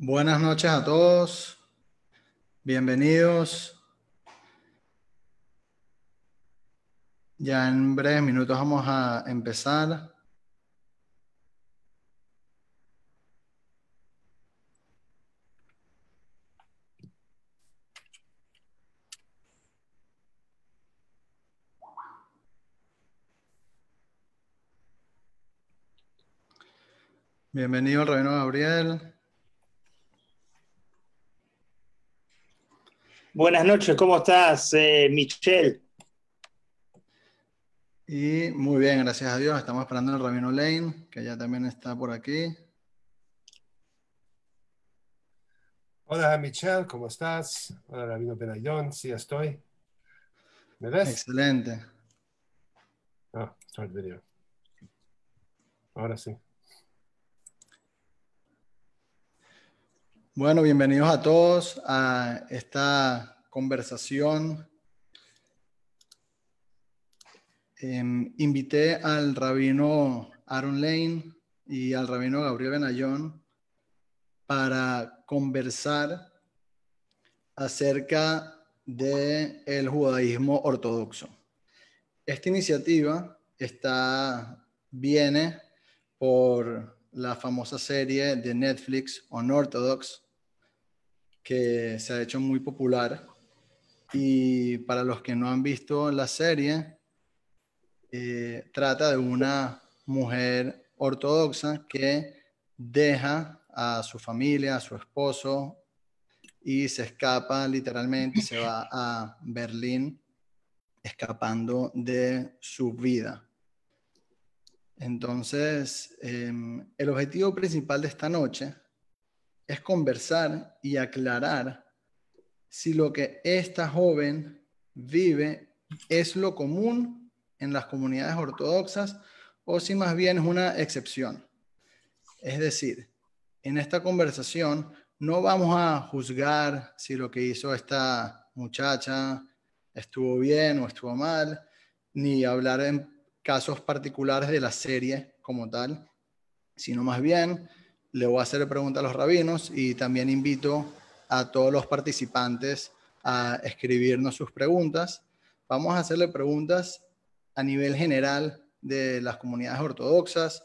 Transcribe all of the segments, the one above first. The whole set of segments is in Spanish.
Buenas noches a todos. Bienvenidos. Ya en breves minutos vamos a empezar. Bienvenido al Rabino Gabriel. Buenas noches, ¿cómo estás, eh, Michelle? Y muy bien, gracias a Dios. Estamos esperando al Rabino Lane, que ya también está por aquí. Hola, Michelle, ¿cómo estás? Hola, Rabino Benayón, sí estoy. ¿Me ves? Excelente. Ah, start video. Ahora sí. Bueno, bienvenidos a todos a esta conversación. Em, invité al rabino Aaron Lane y al rabino Gabriel Benayón para conversar acerca del el judaísmo ortodoxo. Esta iniciativa está, viene por la famosa serie de Netflix Unorthodox, que se ha hecho muy popular. Y para los que no han visto la serie, eh, trata de una mujer ortodoxa que deja a su familia, a su esposo, y se escapa literalmente, se va a Berlín escapando de su vida. Entonces, em, el objetivo principal de esta noche es conversar y aclarar si lo que esta joven vive es lo común en las comunidades ortodoxas o si más bien es una excepción. Es decir, en esta conversación no vamos a juzgar si lo que hizo esta muchacha estuvo bien o estuvo mal, ni hablar en casos particulares de la serie como tal, sino más bien le voy a hacer preguntas a los rabinos y también invito a todos los participantes a escribirnos sus preguntas. Vamos a hacerle preguntas a nivel general de las comunidades ortodoxas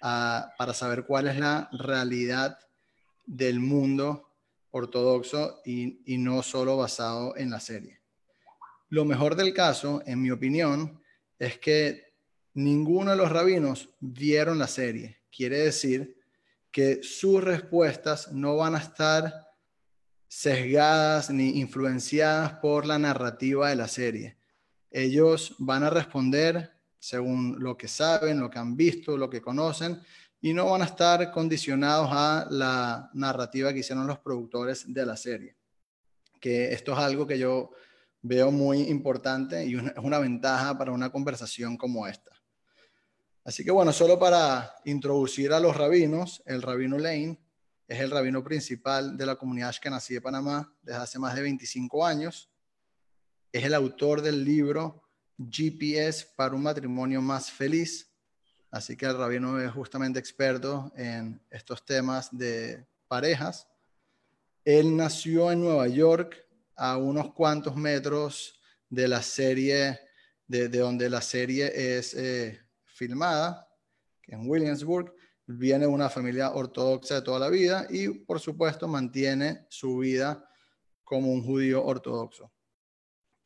para saber cuál es la realidad del mundo ortodoxo y, y no solo basado en la serie. Lo mejor del caso, en mi opinión, es que ninguno de los rabinos vieron la serie. Quiere decir que sus respuestas no van a estar sesgadas ni influenciadas por la narrativa de la serie. Ellos van a responder según lo que saben, lo que han visto, lo que conocen, y no van a estar condicionados a la narrativa que hicieron los productores de la serie. Que esto es algo que yo veo muy importante y es una ventaja para una conversación como esta. Así que bueno, solo para introducir a los rabinos, el rabino Lane es el rabino principal de la comunidad Ashkenazí de Panamá desde hace más de 25 años. Es el autor del libro GPS para un matrimonio más feliz. Así que el rabino es justamente experto en estos temas de parejas. Él nació en Nueva York, a unos cuantos metros de la serie, de, donde la serie es eh, filmada, en Williamsburg, viene de una familia ortodoxa de toda la vida y, por supuesto, mantiene su vida como un judío ortodoxo.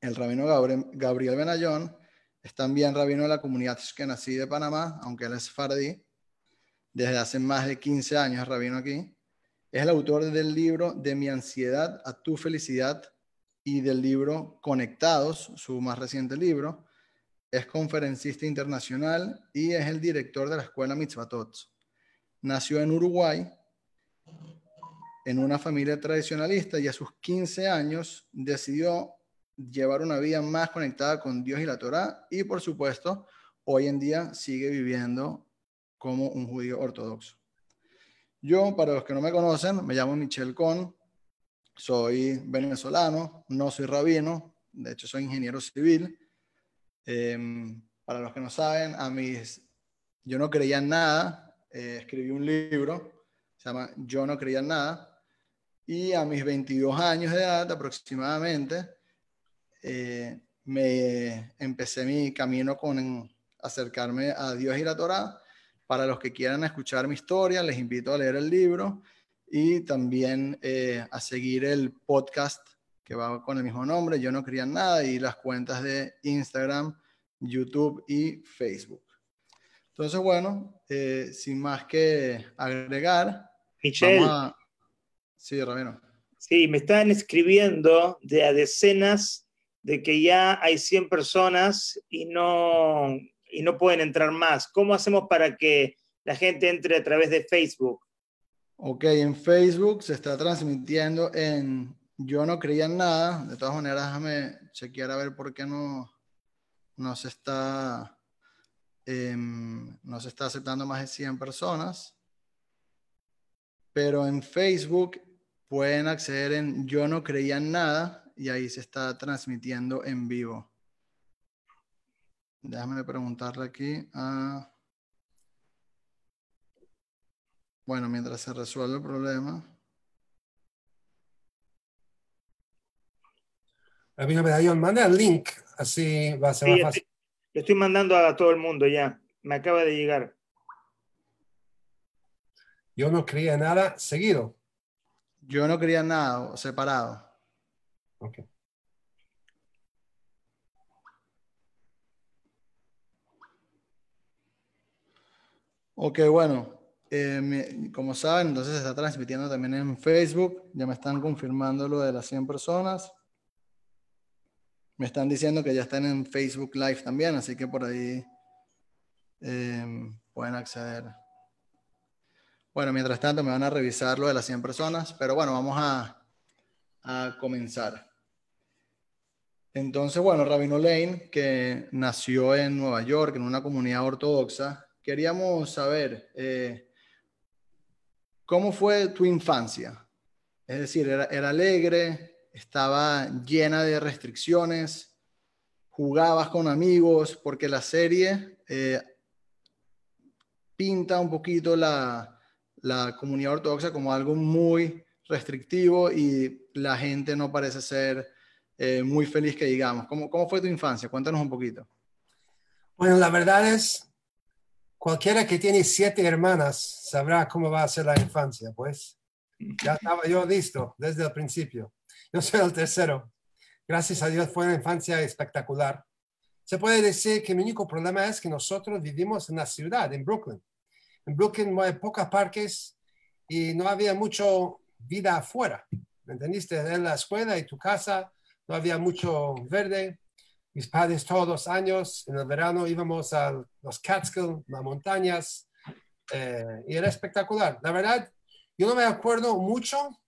El rabino Gabriel Benayón es también rabino de la comunidad que nací de Panamá, aunque él es fardí. Desde hace más de 15 años rabino aquí. Es el autor del libro De mi ansiedad a tu felicidad y del libro Conectados, su más reciente libro, es conferencista internacional y es el director de la escuela Mitzvatot. Nació en Uruguay en una familia tradicionalista y a sus 15 años decidió llevar una vida más conectada con Dios y la Torá y por supuesto hoy en día sigue viviendo como un judío ortodoxo. Yo, para los que no me conocen, me llamo Michel Con, soy venezolano, no soy rabino, de hecho soy ingeniero civil Em, para los que no saben, a mis, yo no creía en nada, eh, escribí un libro, se llama Yo no creía en nada, y a mis 22 años de edad aproximadamente, eh, me empecé mi camino con acercarme a Dios y la Torá. Para los que quieran escuchar mi historia, les invito a leer el libro y también eh, a seguir el podcast que va con el mismo nombre, Yo no quería nada, y las cuentas de Instagram, YouTube y Facebook. Entonces, bueno, eh, sin más que agregar, Michelle. Sí, Ramiro. Sí, me están escribiendo de a decenas de que ya hay 100 personas y no, y no pueden entrar más. ¿Cómo hacemos para que la gente entre a través de Facebook? Ok, en Facebook se está transmitiendo en Yo no creía en nada. De todas maneras, déjame chequear a ver por qué no, no se está em, no se está aceptando más de 100 personas. Pero en Facebook pueden acceder en Yo no creía en nada y ahí se está transmitiendo en vivo. Déjame preguntarle aquí a... Bueno, mientras se resuelve el problema. Amigo Medallón, manda el link, así va a ser más fácil. Lo estoy mandando a todo el mundo ya. Me acaba de llegar. Yo no creía nada seguido. Yo no quería nada separado. Ok. Ok, bueno, eh, como saben, entonces se está transmitiendo también en Facebook. Ya me están confirmando lo de las 100 personas. Me están diciendo que ya están en Facebook Live también, así que por ahí eh, pueden acceder. Bueno, mientras tanto me van a revisar lo de las 100 personas, pero bueno, vamos a, a comenzar. Entonces, bueno, Rabino Lane, que nació en Nueva York, en una comunidad ortodoxa, queríamos saber eh, cómo fue tu infancia. Es decir, era, alegre, estaba llena de restricciones, jugabas con amigos, porque la serie eh, pinta un poquito la, la comunidad ortodoxa como algo muy restrictivo y la gente no parece ser eh, muy feliz que digamos. ¿Cómo, ¿Cómo fue tu infancia? Cuéntanos un poquito. Bueno, la verdad es, cualquiera que tiene siete hermanas sabrá cómo va a ser la infancia, pues. Ya estaba yo listo desde el principio. Yo soy el tercero. Gracias a Dios fue una infancia espectacular. Se puede decir que mi único problema es que nosotros vivimos en la ciudad, en Brooklyn. En Brooklyn hay pocos parques y no había mucho vida afuera. ¿Me entendiste? En la escuela y tu casa no había mucho verde. Mis padres todos los años, en el verano íbamos a los Catskill, las montañas, eh, y era espectacular. La verdad, yo no me acuerdo mucho,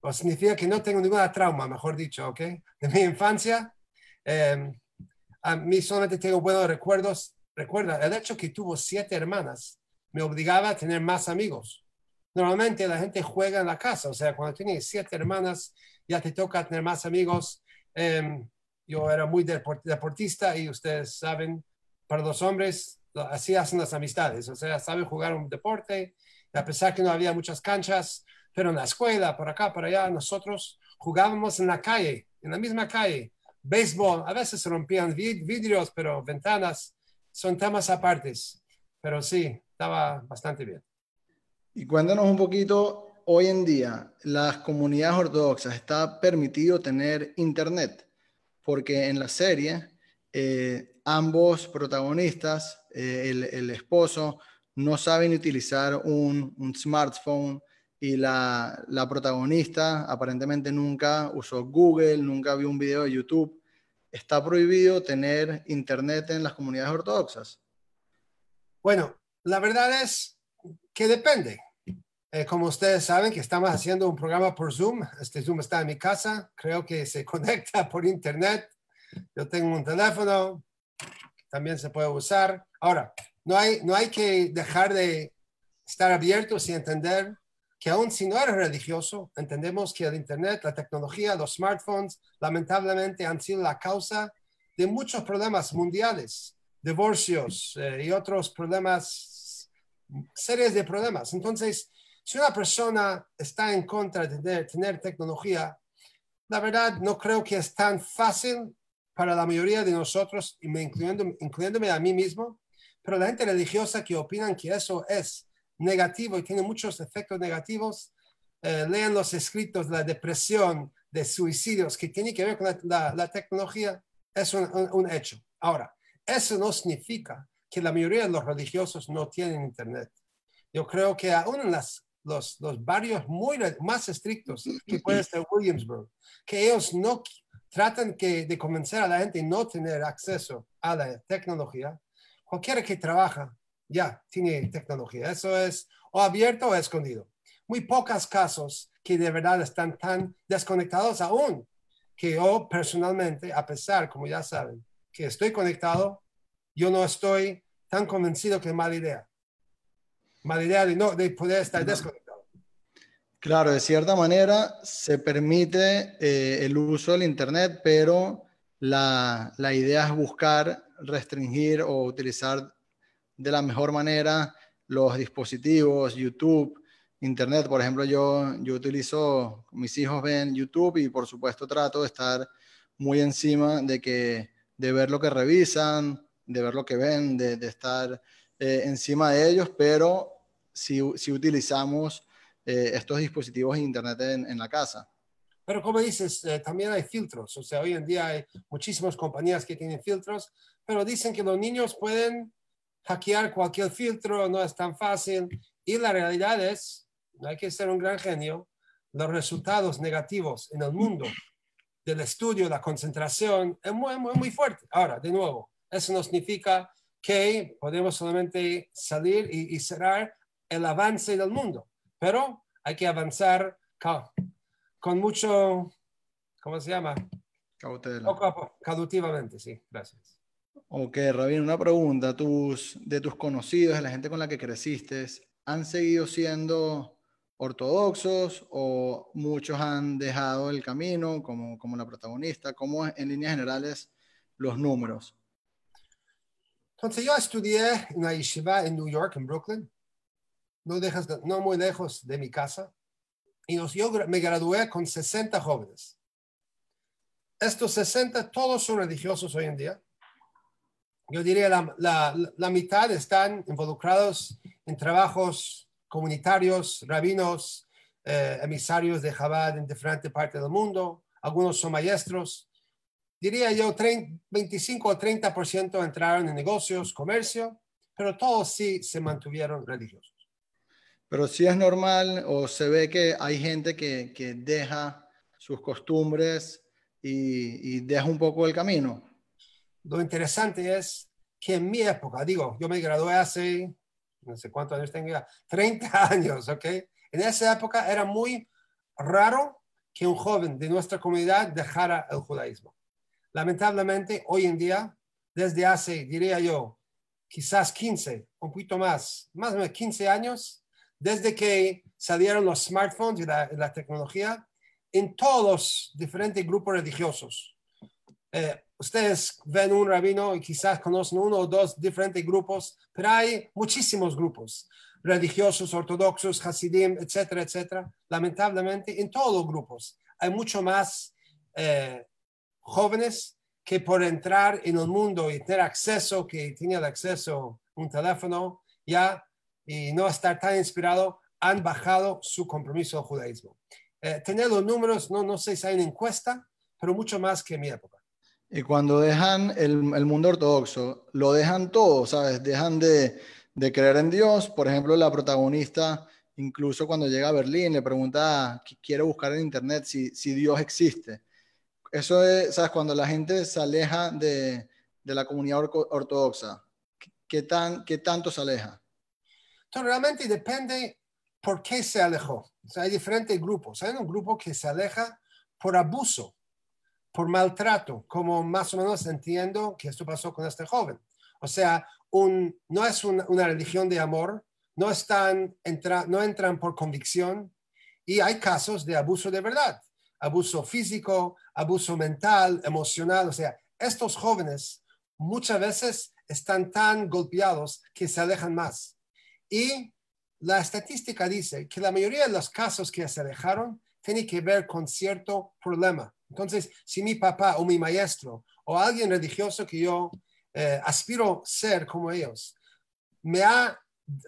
o significa que no tengo ninguna trauma, mejor dicho, ¿ok? De mi infancia. Eh, a mí solamente tengo buenos recuerdos. Recuerda, el hecho que tuvo siete hermanas me obligaba a tener más amigos. Normalmente la gente juega en la casa, o sea, cuando tienes siete hermanas, ya te toca tener más amigos. Em, yo era muy deportista y ustedes saben, para los hombres, así hacen las amistades, o sea, saben jugar un deporte, a pesar que no había muchas canchas, pero en la escuela, por acá, por allá, nosotros jugábamos en la calle, en la misma calle, béisbol, a veces rompían vidrios, pero ventanas, son temas apartes, pero sí, estaba bastante bien. Y cuéntanos un poquito, hoy en día, las comunidades ortodoxas, ¿está permitido tener internet? Porque en la serie, eh, ambos protagonistas, eh, el, esposo, no saben utilizar un, smartphone y la, protagonista aparentemente nunca usó Google, nunca vio un video de YouTube. ¿Está prohibido tener internet en las comunidades ortodoxas? Bueno, la verdad es que depende. Eh, como ustedes saben que estamos haciendo un programa por Zoom. Este Zoom está en mi casa. Creo que se conecta por internet. Yo tengo un teléfono. También se puede usar. Ahora, no hay, no hay que dejar de estar abiertos y entender que aún si no eres religioso, entendemos que el Internet, la tecnología, los smartphones, lamentablemente han sido la causa de muchos problemas mundiales, divorcios eh, y otros problemas series de problemas. Entonces, Si una persona está en contra de tener, tecnología, la verdad no creo que es tan fácil para la mayoría de nosotros, incluyéndome a mí mismo, pero la gente religiosa que opinan que eso es negativo y tiene muchos efectos negativos, eh, lean los escritos de la depresión, de suicidios que tiene que ver con la, la, tecnología, es un, un, un, hecho. Ahora, eso no significa que la mayoría de los religiosos no tienen internet. Yo creo que aún en las, los, los barrios muy más estrictos, que puede ser Williamsburg, que ellos no tratan que, de convencer a la gente no tener acceso a la tecnología, cualquiera que trabaja ya tiene tecnología. Eso es o abierto o escondido. Muy pocos casos que de verdad están tan desconectados aún que yo personalmente, a pesar, como ya saben, que estoy conectado, yo no estoy tan convencido que es mala idea. Mala idea de, no, de poder estar desconectado. Claro, de cierta manera se permite eh, el uso del Internet, pero la, la idea es buscar restringir o utilizar de la mejor manera los dispositivos, YouTube, Internet. Por ejemplo, yo, yo utilizo, mis hijos ven YouTube y por supuesto trato de estar muy encima de, que, de ver lo que revisan, de ver lo que ven, de, de estar eh, encima de ellos, pero si, si utilizamos eh, estos dispositivos de Internet en, en, la casa. Pero como dices, eh, también hay filtros. O sea, hoy en día hay muchísimas compañías que tienen filtros, pero dicen que los niños pueden hackear cualquier filtro, no es tan fácil. Y la realidad es, no hay que ser un gran genio, los resultados negativos en el mundo del estudio, la concentración, es muy, muy, muy fuerte. Ahora, de nuevo, eso no significa que podemos solamente salir y, y cerrar el avance del mundo, pero hay que avanzar con mucho, ¿cómo se llama? Cautela. Poco, cautivamente, sí, gracias. Ok, Rabín, una pregunta. Tus, de tus conocidos, de la gente con la que creciste, ¿han seguido siendo ortodoxos o muchos han dejado el camino como, como la protagonista? ¿Cómo en líneas generales los números? Entonces yo estudié en la yeshiva en New York, en Brooklyn, no, dejas, no muy lejos de mi casa, y yo me gradué con 60 jóvenes. Estos 60, todos son religiosos hoy en día yo diría la, la, mitad están involucrados en trabajos comunitarios, rabinos, eh, emisarios de Chabad en diferentes partes del mundo, algunos son maestros. Diría yo 30, 25 o 30% entraron en negocios, comercio, pero todos sí se mantuvieron religiosos. Pero sí es normal o se ve que hay gente que, que deja sus costumbres y, y deja un poco el camino lo interesante es que en mi época, digo, yo me gradué hace, no sé cuántos años tengo 30 años, ¿ok? En esa época era muy raro que un joven de nuestra comunidad dejara el judaísmo. Lamentablemente, hoy en día, desde hace, diría yo, quizás 15, un poquito más, más o menos 15 años, desde que salieron los smartphones y la, la tecnología, en todos los diferentes grupos religiosos, eh, ustedes ven un rabino y quizás conocen uno o dos diferentes grupos, pero hay muchísimos grupos religiosos, ortodoxos, hasidim, etcétera, etcétera. Lamentablemente, en todos los grupos hay mucho más eh, jóvenes que por entrar en el mundo y tener acceso, que tienen acceso a un teléfono ya y no estar tan inspirado, han bajado su compromiso al judaísmo. Eh, tener los números, no, no sé si hay una encuesta, pero mucho más que en mi época. Y cuando dejan el, mundo ortodoxo, lo dejan todo, ¿sabes? Dejan de, creer en Dios. Por ejemplo, la protagonista, incluso cuando llega a Berlín, le pregunta, quiere buscar en Internet si, Dios existe. Eso es, ¿sabes? Cuando la gente se aleja de, de la comunidad ortodoxa, ¿qué, tan, ¿qué tanto se aleja? Entonces, realmente depende por qué se alejó. O sea, hay diferentes grupos. Hay un grupo que se aleja por abuso por maltrato, como más o menos entiendo que esto pasó con este joven. O sea, no es un, una religión de amor, no, están, no entran por convicción y hay casos de abuso de verdad, abuso físico, abuso mental, emocional. O sea, estos jóvenes muchas veces están tan golpeados que se alejan más. Y la estadística dice que la mayoría de los casos que se dejaron tiene que ver con cierto problema. Entonces, si mi papá o mi maestro o alguien religioso que yo eh, aspiro ser como ellos me ha,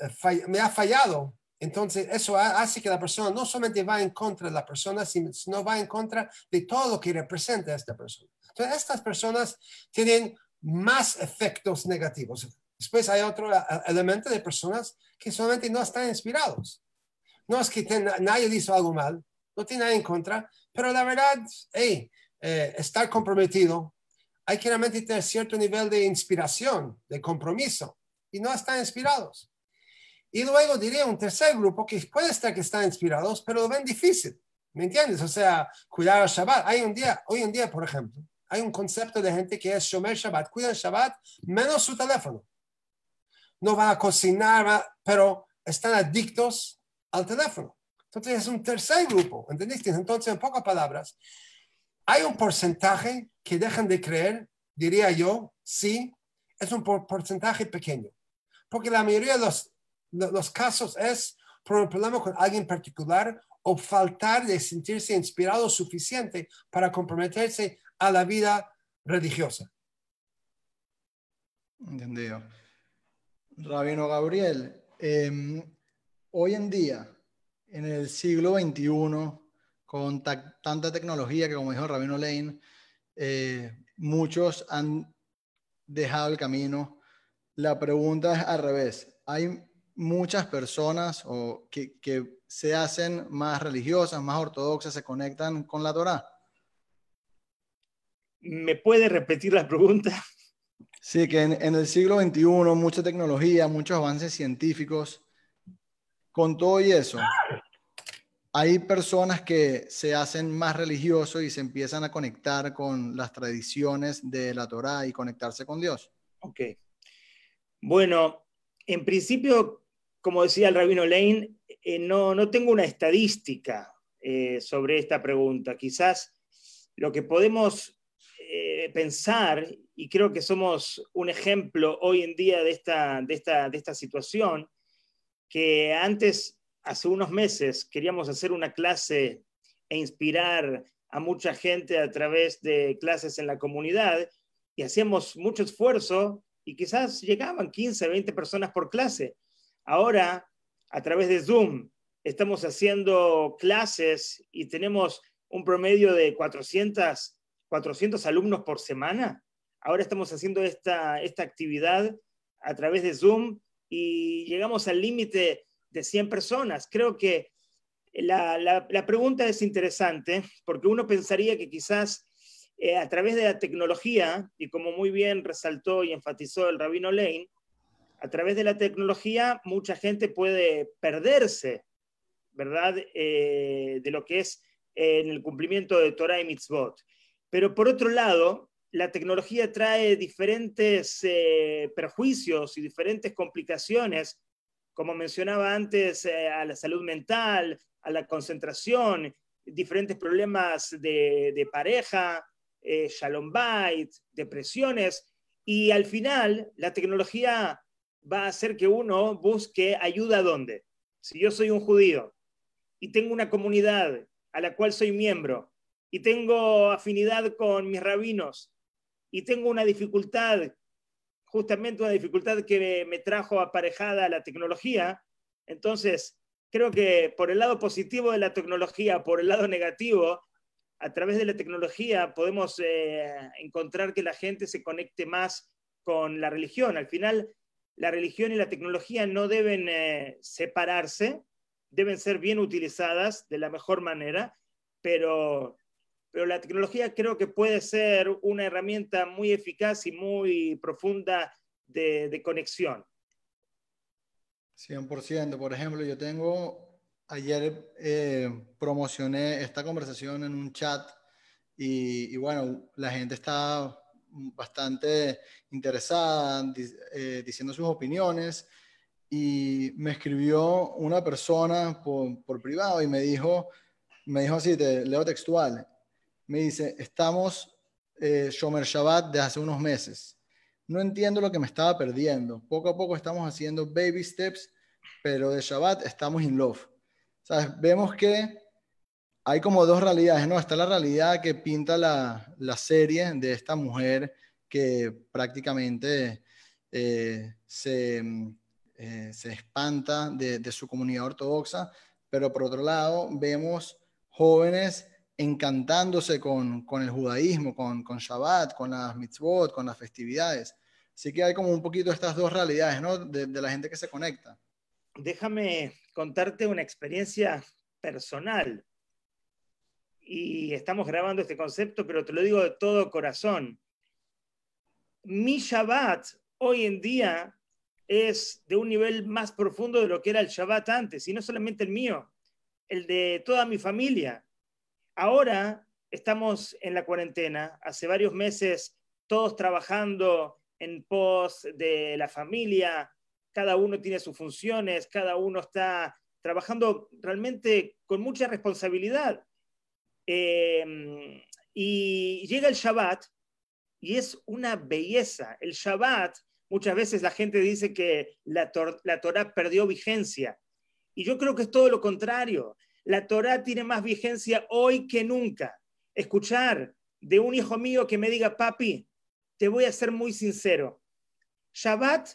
eh, me ha fallado, entonces eso hace que la persona no solamente va en contra de la persona, sino va en contra de todo lo que representa a esta persona. Entonces, estas personas tienen más efectos negativos. Después hay otro elemento de personas que solamente no están inspirados. No es que nadie hizo algo mal, no tiene nada en contra, pero la verdad, eh, estar comprometido, hay que realmente tener cierto nivel de inspiración, de compromiso, y no están inspirados. Y luego diría un tercer grupo que puede estar que están inspirados, pero lo ven difícil. ¿Me entiendes? O sea, cuidar al Shabbat. Hay un día, hoy en día, por ejemplo, hay un concepto de gente que es Shomer Shabbat, cuidan Shabbat, menos su teléfono. No van a cocinar, pero están adictos al teléfono. Entonces es un tercer grupo, ¿entendiste? Entonces, en pocas palabras, hay un porcentaje que dejan de creer, diría yo, sí, es un porcentaje pequeño. Porque la mayoría de los, los casos es por un problema con alguien particular o faltar de sentirse inspirado suficiente para comprometerse a la vida religiosa. Entendido. Rabino Gabriel, em, hoy en día, en el siglo XXI, con tanta tecnología que, como dijo Rabino Lane, eh, muchos han dejado el camino. La pregunta es al revés. Hay muchas personas o que, que se hacen más religiosas, más ortodoxas, se conectan con la Torah. ¿Me puede repetir la pregunta? Sí, que en, el siglo XXI, mucha tecnología, muchos avances científicos, con todo y eso, hay personas que se hacen más religiosos y se empiezan a conectar con las tradiciones de la Torah y conectarse con Dios. Ok. Bueno, en principio, como decía el rabino Lane, eh, no, no, tengo una estadística eh, sobre esta pregunta. Quizás lo que podemos eh, pensar, y creo que somos un ejemplo hoy en día de esta, de, esta, de esta situación, que antes, hace unos meses, queríamos hacer una clase e inspirar a mucha gente a través de clases en la comunidad y hacíamos mucho esfuerzo y quizás llegaban 15, 20 personas por clase. Ahora, a través de Zoom, estamos haciendo clases y tenemos un promedio de 400 400 alumnos por semana. Ahora estamos haciendo esta, esta actividad a través de Zoom y llegamos al límite de 100 personas. Creo que la, la, pregunta es interesante porque uno pensaría que quizás eh, a través de la tecnología, y como muy bien resaltó y enfatizó el rabino Lane, a través de la tecnología mucha gente puede perderse, ¿verdad?, eh, de lo que es eh, en el cumplimiento de Torah y Mitzvot. Pero por otro lado, la tecnología trae diferentes eh, perjuicios y diferentes complicaciones, como mencionaba antes, eh, a la salud mental, a la concentración, diferentes problemas de, pareja, eh, shalom bait, depresiones, y al final la tecnología va a hacer que uno busque ayuda donde. Si yo soy un judío y tengo una comunidad a la cual soy miembro, y tengo afinidad con mis rabinos y tengo una dificultad, justamente una dificultad que me trajo aparejada a la tecnología, entonces creo que por el lado positivo de la tecnología, por el lado negativo, a través de la tecnología podemos eh, encontrar que la gente se conecte más con la religión. Al final, la religión y la tecnología no deben eh, separarse, deben ser bien utilizadas de la mejor manera, pero pero la tecnología creo que puede ser una herramienta muy eficaz y muy profunda de, conexión. 100%. Por ejemplo, yo tengo, ayer eh, promocioné esta conversación en un chat y, bueno, la gente está bastante interesada, eh, diciendo sus opiniones y me escribió una persona por, por, privado y me dijo, me dijo así, te leo textual, me dice, estamos eh, Shomer Shabbat de hace unos meses. No entiendo lo que me estaba perdiendo. Poco a poco estamos haciendo baby steps pero de Shabbat estamos in love. ¿Sabes? Vemos que hay como dos realidades, ¿no? Está la realidad que pinta la, la serie de esta mujer que prácticamente eh, se, eh, se, espanta de, de, su comunidad ortodoxa, pero por otro lado vemos jóvenes encantándose con, con el judaísmo, con, con, Shabbat, con las mitzvot, con las festividades. Así que hay como un poquito estas dos realidades, ¿no? De, de la gente que se conecta. Déjame contarte una experiencia personal. Y estamos grabando este concepto, pero te lo digo de todo corazón. Mi Shabbat hoy en día es de un nivel más profundo de lo que era el Shabbat antes, y no solamente el mío, el de toda mi familia. Ahora estamos en la cuarentena, hace varios meses todos trabajando en pos de la familia, cada uno tiene sus funciones, cada uno está trabajando realmente con mucha responsabilidad. Eh, y llega el Shabbat y es una belleza. El Shabbat, muchas veces la gente dice que la, la Torah perdió vigencia. Y yo creo que es todo lo contrario. La Torah tiene más vigencia hoy que nunca. Escuchar de un hijo mío que me diga, papi, te voy a ser muy sincero. Shabbat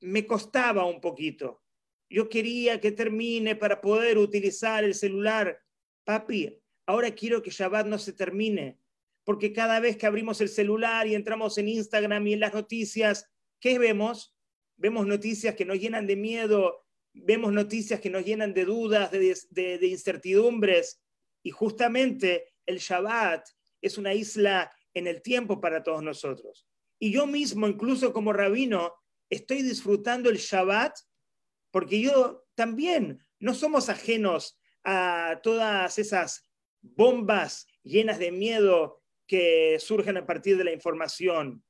me costaba un poquito. Yo quería que termine para poder utilizar el celular. Papi, ahora quiero que Shabbat no se termine, porque cada vez que abrimos el celular y entramos en Instagram y en las noticias, ¿qué vemos? Vemos noticias que nos llenan de miedo, vemos noticias que nos llenan de dudas, de, incertidumbres, y justamente el Shabbat es una isla en el tiempo para todos nosotros. Y yo mismo, incluso como rabino, estoy disfrutando el Shabbat porque yo también no somos ajenos a todas esas bombas llenas de miedo que surgen a partir de la información.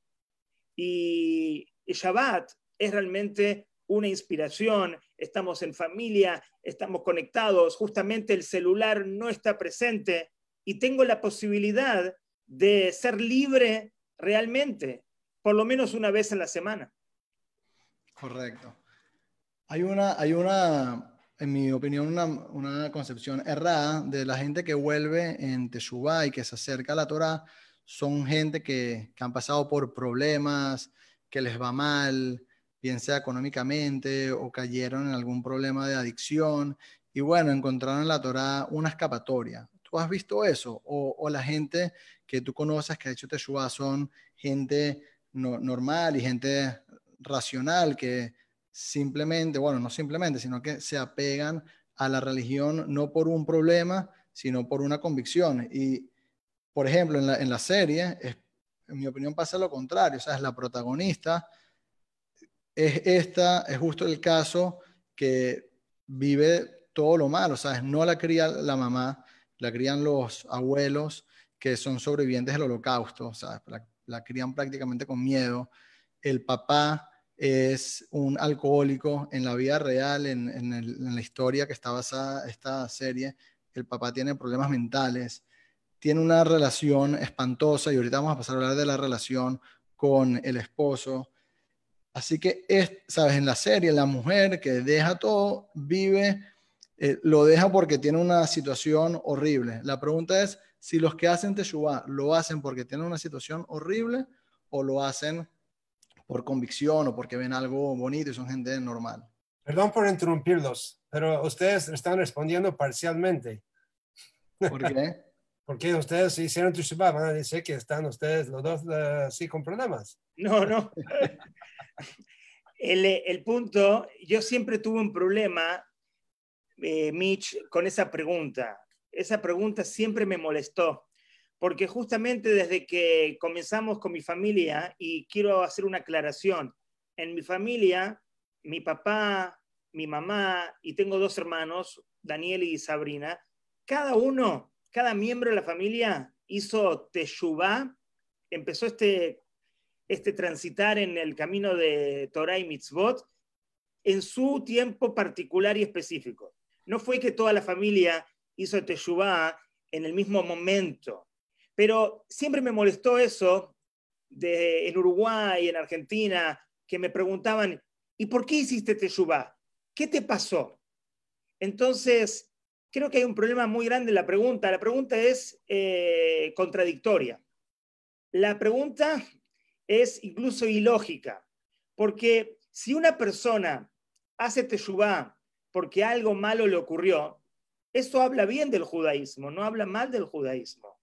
Y Shabbat es realmente una inspiración, estamos en familia, estamos conectados, justamente el celular no está presente y tengo la posibilidad de ser libre realmente, por lo menos una vez en la semana. Correcto. Hay una, hay una en mi opinión, una, una, concepción errada de la gente que vuelve en Teshuvah y que se acerca a la Torah. Son gente que, que han pasado por problemas, que les va mal, bien sea económicamente o cayeron en algún problema de adicción y bueno, encontraron en la Torah una escapatoria. ¿Tú has visto eso? O, o la gente que tú conoces que ha hecho Teshuvah son gente normal y gente racional que simplemente, bueno, no simplemente, sino que se apegan a la religión no por un problema, sino por una convicción. Y, por ejemplo, en la, en la serie, es, en mi opinión pasa lo contrario, o sea, es la protagonista, es esta, es justo el caso que vive todo lo malo, ¿sabes? No la cría la mamá, la crían los abuelos que son sobrevivientes del holocausto, ¿sabes? La, la crían prácticamente con miedo. El papá es un alcohólico en la vida real, en, en, la historia que está basada esta serie. El papá tiene problemas mentales, tiene una relación espantosa y ahorita vamos a pasar a hablar de la relación con el esposo Así que, es, ¿sabes? En la serie, la mujer que deja todo, vive, eh, lo deja porque tiene una situación horrible. La pregunta es si los que hacen Teshuvah lo hacen porque tienen una situación horrible o lo hacen por convicción o porque ven algo bonito y son gente normal. Perdón por interrumpirlos, pero ustedes están respondiendo parcialmente. ¿Por qué? porque ustedes hicieron Teshuvah, van a decir que están ustedes los dos así eh, con problemas. No, no. El, punto, yo siempre tuve un problema, eh, Mitch, con esa pregunta. Esa pregunta siempre me molestó, porque justamente desde que comenzamos con mi familia, y quiero hacer una aclaración, en mi familia, mi papá, mi mamá, y tengo dos hermanos, Daniel y Sabrina, cada uno, cada miembro de la familia hizo teshuvah, empezó este este transitar en el camino de Torah y Mitzvot en su tiempo particular y específico. No fue que toda la familia hizo Teshuvah en el mismo momento, pero siempre me molestó eso de, en Uruguay, en Argentina, que me preguntaban, ¿y por qué hiciste Teshuvah? ¿qué te pasó? Entonces, creo que hay un problema muy grande en la pregunta. La pregunta es eh, contradictoria. La pregunta es incluso ilógica, porque si una persona hace teshuvah porque algo malo le ocurrió, eso habla bien del judaísmo, no habla mal del judaísmo.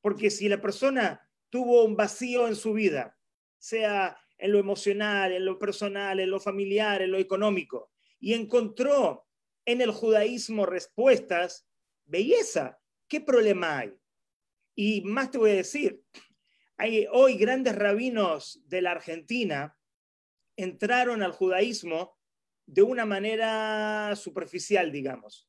Porque si la persona tuvo un vacío en su vida, sea en lo emocional, en lo personal, en lo familiar, en lo económico, y encontró en el judaísmo respuestas, belleza, ¿qué problema hay? Y más te voy a decir, hoy grandes rabinos de la Argentina entraron al judaísmo de una manera superficial, digamos.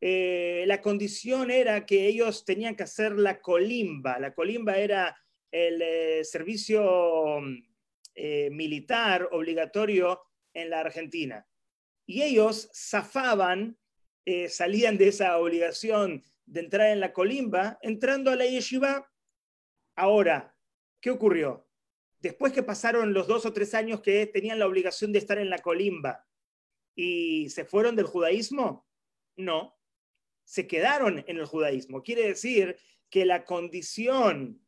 Eh, la condición era que ellos tenían que hacer la colimba. La colimba era el eh, servicio eh, militar obligatorio en la Argentina. Y ellos zafaban, salían de esa obligación de entrar en la colimba, entrando a la yeshiva. Ahora, ¿qué ocurrió? Después que pasaron los dos o tres años que tenían la obligación de estar en la colimba y se fueron del judaísmo, no, se quedaron en el judaísmo. Quiere decir que la condición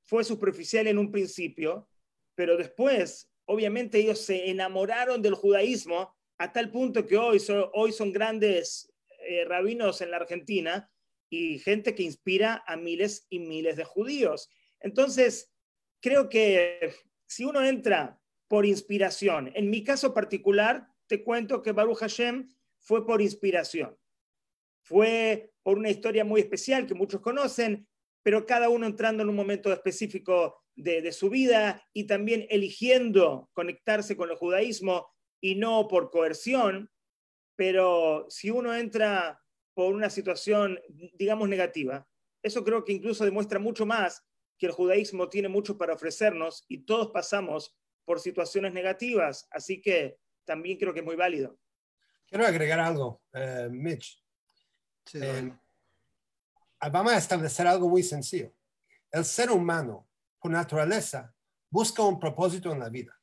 fue superficial en un principio, pero después, obviamente, ellos se enamoraron del judaísmo a tal punto que hoy son, grandes eh, rabinos en la Argentina y gente que inspira a miles y miles de judíos. Entonces, creo que si uno entra por inspiración, en mi caso particular, te cuento que Baruch Hashem fue por inspiración. Fue por una historia muy especial que muchos conocen, pero cada uno entrando en un momento específico de, su vida y también eligiendo conectarse con el judaísmo y no por coerción. Pero si uno entra por una situación, digamos, negativa, eso creo que incluso demuestra mucho más que el judaísmo tiene mucho para ofrecernos y todos pasamos por situaciones negativas, así que también creo que es muy válido. Quiero agregar algo, eh, Mitch. Eh, vamos a establecer algo muy sencillo. El ser humano, por naturaleza, busca un propósito en la vida.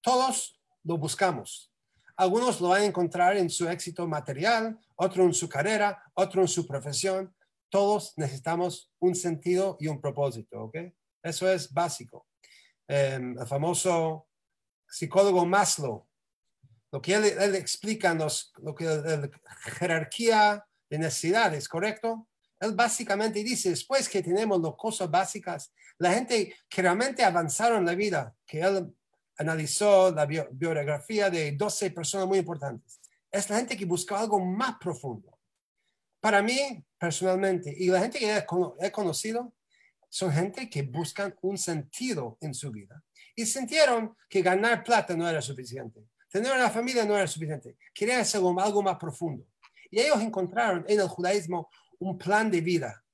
Todos lo buscamos. Algunos lo van a encontrar en su éxito material, otro en su carrera, otro en su profesión, todos necesitamos un sentido y un propósito, ¿ok? Eso es básico. Em, el famoso psicólogo Maslow, lo que él, explica, nos, lo que la jerarquía de necesidades, ¿correcto? Él básicamente dice, después que tenemos las cosas básicas, la gente que realmente avanzaron en la vida, que él analizó la biografía de 12 personas muy importantes, es la gente que busca algo más profundo para mí, personalmente, y la gente que he conocido, son gente que buscan un sentido en su vida. Y sintieron que ganar plata no era suficiente. Tener una familia no era suficiente. Querían hacer algo más profundo. Y ellos encontraron en el judaísmo un plan de vida,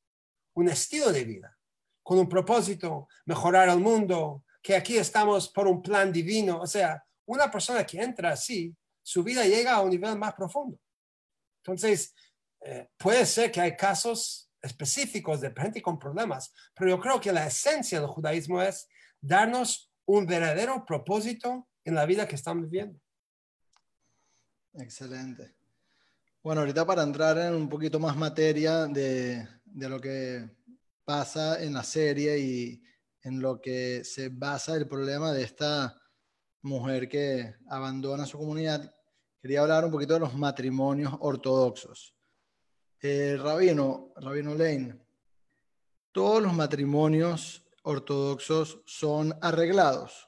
un estilo de vida, con un propósito, mejorar el mundo, que aquí estamos por un plan divino. O sea, una persona que entra así, su vida llega a un nivel más profundo. Entonces, eh, puede ser que hay casos específicos de gente con problemas, pero yo creo que la esencia del judaísmo es darnos un verdadero propósito en la vida que estamos viviendo. Excelente. Bueno, ahorita para entrar en un poquito más materia de, de lo que pasa en la serie y en lo que se basa el problema de esta mujer que abandona su comunidad, quería hablar un poquito de los matrimonios ortodoxos. Eh, Rabino, Rabino Lane, todos los matrimonios ortodoxos son arreglados,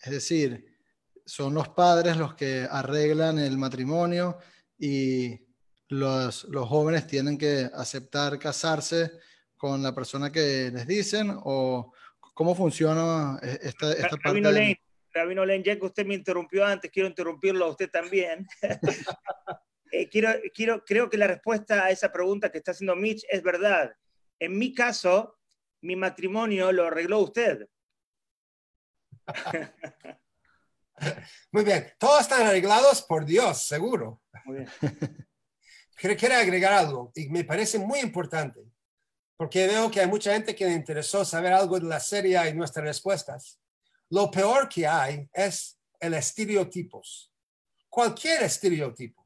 es decir, son los padres los que arreglan el matrimonio y los, los jóvenes tienen que aceptar casarse con la persona que les dicen o cómo funciona esta, esta parte. Rabino Lane, Rabino Lane, ya que usted me interrumpió antes, quiero interrumpirlo a usted también. Eh, quiero, quiero, creo que la respuesta a esa pregunta que está haciendo Mitch es verdad. En mi caso, mi matrimonio lo arregló usted. Muy bien, todos están arreglados por Dios, seguro. Muy bien. Quiero agregar algo y me parece muy importante, porque veo que hay mucha gente que le interesó saber algo de la serie y nuestras respuestas. Lo peor que hay es el estereotipos cualquier estereotipo.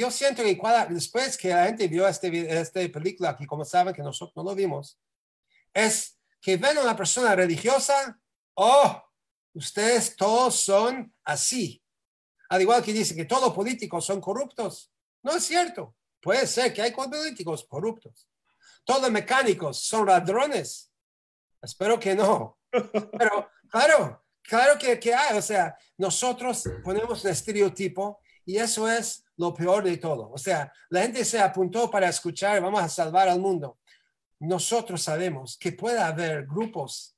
Yo siento que después que la gente vio este, esta película, que como saben que nosotros no lo vimos, es que ven a una persona religiosa, oh, ustedes todos son así. Al igual que dicen que todos los políticos son corruptos. No es cierto. Puede ser que hay políticos corruptos. Todos los mecánicos son ladrones. Espero que no. Pero claro, claro que, que hay. O sea, nosotros ponemos un estereotipo y eso es lo peor de todo. O sea, la gente se apuntó para escuchar, vamos a salvar al mundo. Nosotros sabemos que puede haber grupos,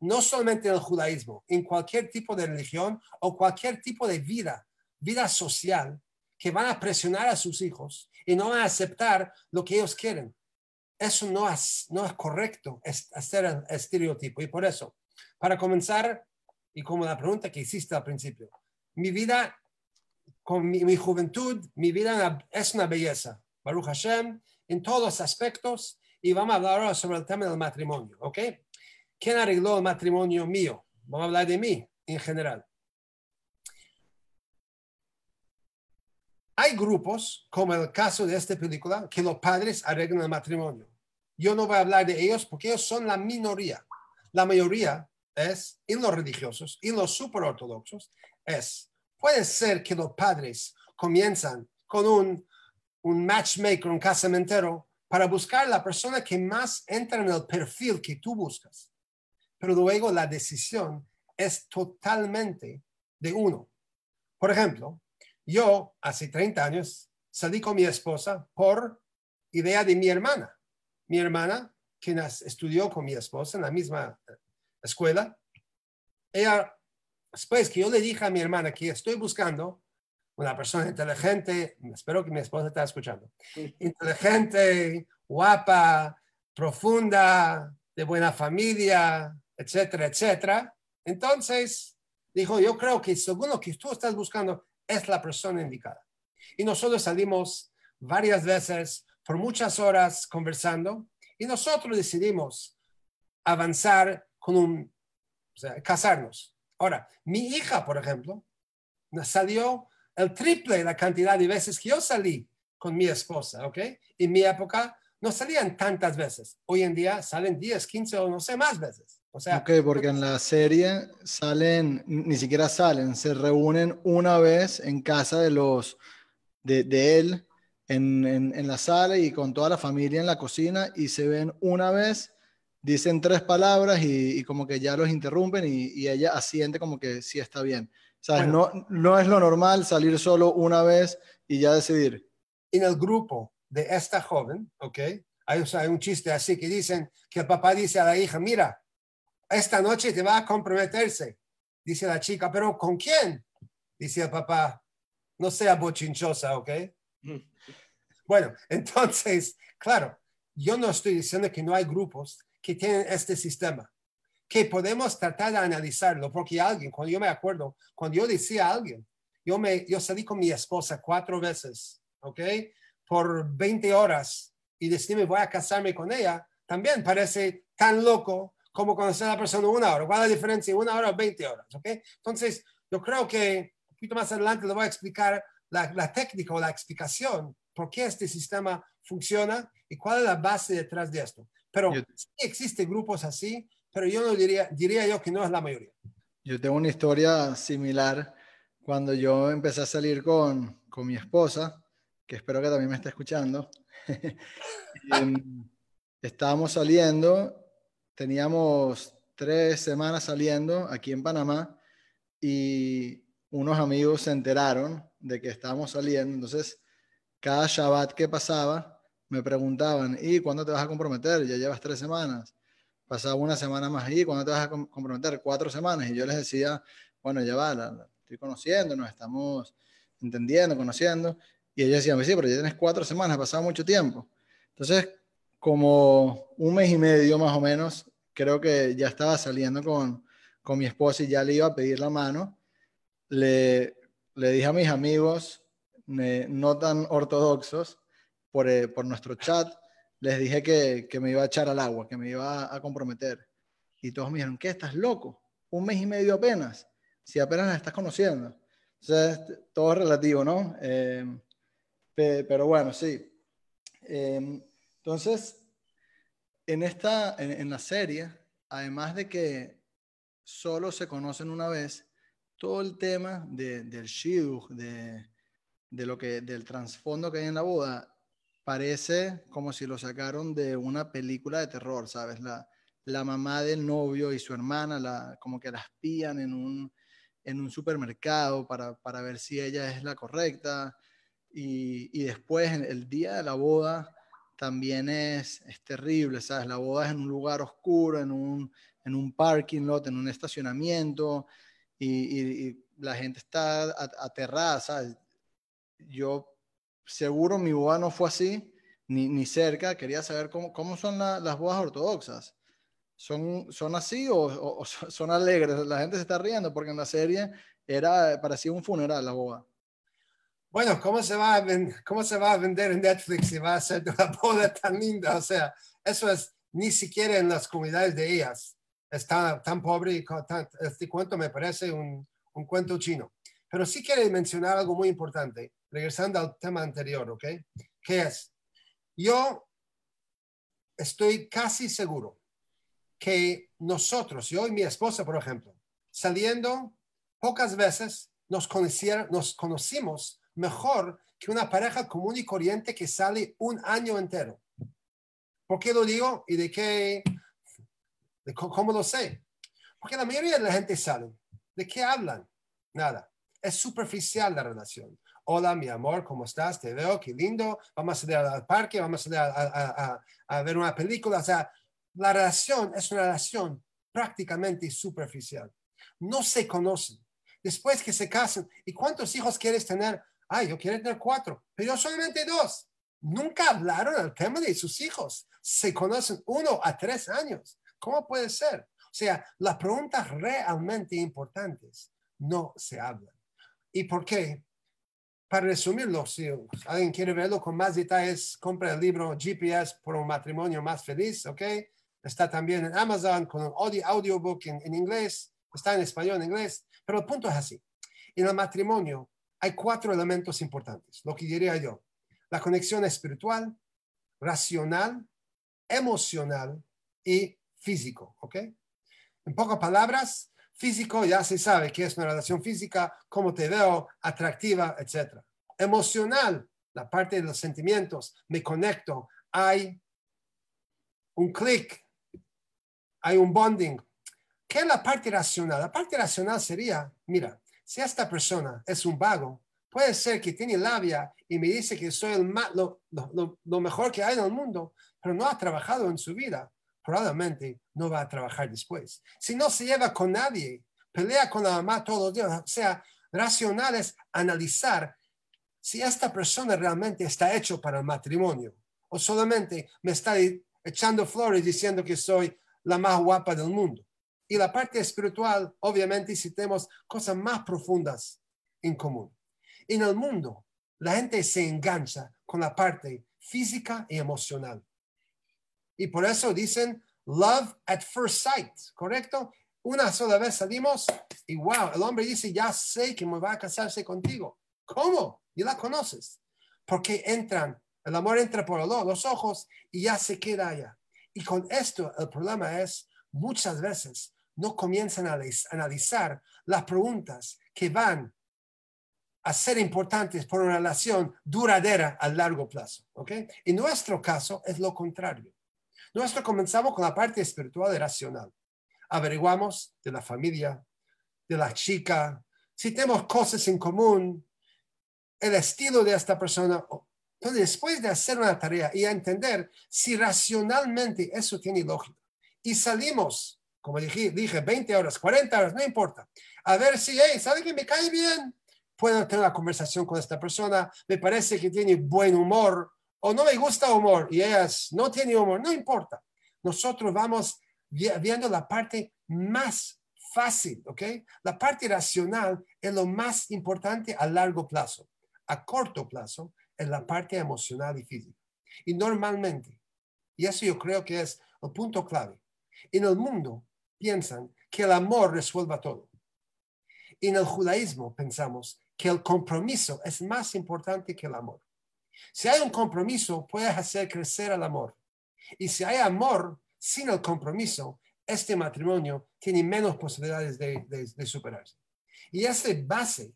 no solamente en el judaísmo, en cualquier tipo de religión o cualquier tipo de vida, vida social, que van a presionar a sus hijos y no van a aceptar lo que ellos quieren. Eso no es, no es correcto, es hacer el estereotipo. Y por eso, para comenzar, y como la pregunta que hiciste al principio, mi vida, con mi, juventud, mi vida es una belleza. Baruch Hashem, en todos los aspectos. Y vamos a hablar ahora sobre el tema del matrimonio, ¿ok? ¿Quién arregló el matrimonio mío? Vamos a hablar de mí en general. Hay grupos, como el caso de esta película, que los padres arreglan el matrimonio. Yo no voy a hablar de ellos porque ellos son la minoría. La mayoría es, en los religiosos, en los superortodoxos, es, puede ser que los padres comienzan con un, un matchmaker, un casamentero, para buscar la persona que más entra en el perfil que tú buscas. Pero luego la decisión es totalmente de uno. Por ejemplo, yo, hace 30 años, salí con mi esposa por idea de mi hermana. Mi hermana, quien estudió con mi esposa en la misma eh, escuela, ella, después que yo le dije a mi hermana que estoy buscando una persona inteligente, espero que mi esposa esté escuchando, inteligente, guapa, profunda, de buena familia, etcétera, etcétera. Entonces, dijo, yo creo que según lo que tú estás buscando, es la persona indicada. Y nosotros salimos varias veces por muchas horas conversando y nosotros decidimos avanzar con un, o sea, casarnos. Ahora, mi hija, por ejemplo, salió el triple la cantidad de veces que yo salí con mi esposa, ¿ok? En mi época no salían tantas veces. Hoy en día salen 10, 15 o no sé más veces. O sea, ok, porque en la serie salen, ni siquiera salen, se reúnen una vez en casa de los, de, de él, en, en, en, la sala y con toda la familia en la cocina y se ven una vez, dicen tres palabras y, y como que ya los interrumpen y, y, ella asiente como que sí está bien. O no, no es lo normal salir solo una vez y ya decidir. En el grupo de esta joven, ¿ok? Hay, hay un chiste así que dicen que el papá dice a la hija, mira, esta noche te va a comprometerse. Dice la chica, pero ¿con quién? Dice el papá, no sea bochinchosa, ¿ok? Bueno, entonces, claro, yo no estoy diciendo que no hay grupos que tienen este sistema, que podemos tratar de analizarlo, porque alguien, cuando yo me acuerdo, cuando yo decía a alguien, yo, me, yo salí con mi esposa cuatro veces, ¿ok? Por 20 horas y decidí me voy a casarme con ella, también parece tan loco como conocer a la persona una hora. ¿Cuál es la diferencia? Una hora o 20 horas, ¿ok? Entonces, yo creo que un poquito más adelante le voy a explicar la, la técnica o la explicación por qué este sistema funciona y cuál es la base detrás de esto. Pero sí existen grupos así, pero yo no diría, diría yo que no es la mayoría. Yo tengo una historia similar cuando yo empecé a salir con, con mi esposa, que espero que también me esté escuchando. Em, estábamos saliendo teníamos tres semanas saliendo aquí en Panamá y unos amigos se enteraron de que estábamos saliendo. Entonces, cada Shabbat que pasaba, me preguntaban, ¿y cuándo te vas a comprometer? Ya llevas tres semanas. Pasaba una semana más, ¿y cuándo te vas a comprometer? Cuatro semanas. Y yo les decía, bueno, ya va, la, estoy conociendo, nos estamos entendiendo, conociendo. Y ellos decían, sí, pero ya tienes cuatro semanas, ha pasado mucho tiempo. Entonces, como un mes y medio más o menos, creo que ya estaba saliendo con, con mi esposa y ya le iba a pedir la mano. Le, le dije a mis amigos no tan ortodoxos por, eh, por, nuestro chat, les dije que, que, me iba a echar al agua, que me iba a, comprometer. Y todos me dijeron, ¿qué? ¿Estás loco? Un mes y medio apenas, si apenas la estás conociendo. Sea, todo es relativo, ¿no? Eh, pero bueno, sí. Eh, entonces, en, esta, en, la serie, además de que solo se conocen una vez, todo el tema del shidduch, de, de lo que, del trasfondo que hay en la boda, parece como si lo sacaron de una película de terror, ¿sabes? La, la mamá del novio y su hermana, la, como que la espían en un, en un supermercado para, para, ver si ella es la correcta. Y, y después, el día de la boda, también es, es, terrible, ¿sabes? La boda es en un lugar oscuro, en un, en un parking lot, en un estacionamiento, y, la gente está aterrada, ¿sabes? Yo seguro mi boda no fue así, ni, ni cerca. Quería saber cómo, cómo son las bodas ortodoxas. ¿Son, son así o, son alegres? La gente se está riendo porque en la serie era, parecía un funeral la boda. Bueno, ¿cómo se, va a ¿cómo se va a vender en Netflix si va a ser una boda tan linda? O sea, eso es ni siquiera en las comunidades de ellas. Está tan pobre y este cuento me parece un, un cuento chino. Pero sí quiero mencionar algo muy importante regresando al tema anterior, ¿ok? Que es, yo estoy casi seguro que nosotros, yo y mi esposa, por ejemplo, saliendo pocas veces nos, conocimos mejor que una pareja común y corriente que sale un año entero. ¿Por qué lo digo? ¿Y de qué? De ¿Cómo lo sé? Porque la mayoría de la gente sale. ¿De qué hablan? Nada. Es superficial la relación hola mi amor, ¿cómo estás? Te veo, qué lindo, vamos a salir al parque, vamos a salir a, ver una película. O sea, la relación es una relación prácticamente superficial. No se conocen. Después que se casan, ¿y cuántos hijos quieres tener? Ay, yo quiero tener cuatro, pero yo solamente dos. Nunca hablaron del tema de sus hijos. Se conocen uno a tres años. ¿Cómo puede ser? O sea, las preguntas realmente importantes no se hablan. ¿Y por qué? Para resumirlo, si alguien quiere verlo con más detalles, compra el libro GPS por un matrimonio más feliz, ¿ok? Está también en Amazon con un audio, audiobook en, en inglés, está en español, en inglés, pero el punto es así. En el matrimonio hay cuatro elementos importantes, lo que diría yo. La conexión espiritual, racional, emocional y físico, ¿ok? En pocas palabras, Físico ya se sabe que es una relación física, cómo te veo, atractiva, etc. Emocional, la parte de los sentimientos, me conecto, hay un clic, hay un bonding. ¿Qué es la parte racional? La parte racional sería, mira, si esta persona es un vago, puede ser que tiene labia y me dice que soy el lo, lo mejor que hay en el mundo, pero no ha trabajado en su vida probablemente no va a trabajar después. Si no se lleva con nadie, pelea con la mamá todos los días, o sea, racional es analizar si esta persona realmente está hecho para el matrimonio o solamente me está echando flores diciendo que soy la más guapa del mundo. Y la parte espiritual, obviamente, si tenemos cosas más profundas en común. En el mundo, la gente se engancha con la parte física y emocional. Y por eso dicen love at first sight, ¿correcto? Una sola vez salimos y wow, el hombre dice, ya sé que me va a casarse contigo. ¿Cómo? Y la conoces. Porque entran, el amor entra por los ojos y ya se queda allá. Y con esto el problema es, muchas veces no comienzan a analizar las preguntas que van a ser importantes por una relación duradera a largo plazo. ¿ok? En nuestro caso es lo contrario. Nuestro comenzamos con la parte espiritual y racional. Averiguamos de la familia, de la chica, si tenemos cosas en común, el estilo de esta persona. Entonces, después de hacer una tarea y entender si racionalmente eso tiene lógica, y salimos, como dije, dije 20 horas, 40 horas, no importa, a ver si, hey, ¿sabe que me cae bien? Puedo tener una conversación con esta persona, me parece que tiene buen humor, o no me gusta humor y ellas no tienen humor, no importa. Nosotros vamos viendo la parte más fácil, ¿ok? La parte racional es lo más importante a largo plazo. A corto plazo es la parte emocional y física. Y normalmente, y eso yo creo que es el punto clave, en el mundo piensan que el amor resuelva todo. En el judaísmo pensamos que el compromiso es más importante que el amor. Si hay un compromiso, puedes hacer crecer el amor. Y si hay amor sin el compromiso, este matrimonio tiene menos posibilidades de, de superarse. Y esa base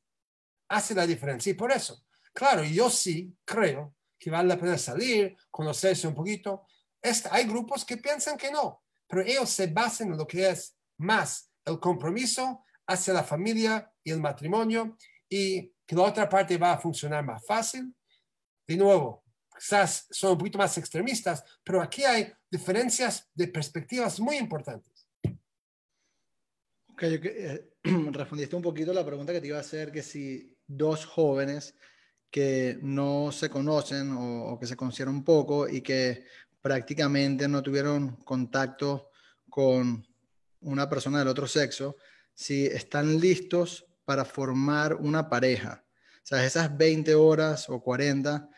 hace la diferencia. Y por eso, claro, yo sí creo que vale la pena salir, conocerse un poquito. Este, hay grupos que piensan que no, pero ellos se basan en lo que es más el compromiso hacia la familia y el matrimonio y que la otra parte va a funcionar más fácil. De nuevo, quizás son un poquito más extremistas, pero aquí hay diferencias de perspectivas muy importantes. Ok, eh, respondiste un poquito la pregunta que te iba a hacer, que si dos jóvenes que no se conocen o, que se conocieron un poco y que prácticamente no tuvieron contacto con una persona del otro sexo, si están listos para formar una pareja. O sea, esas 20 horas o 40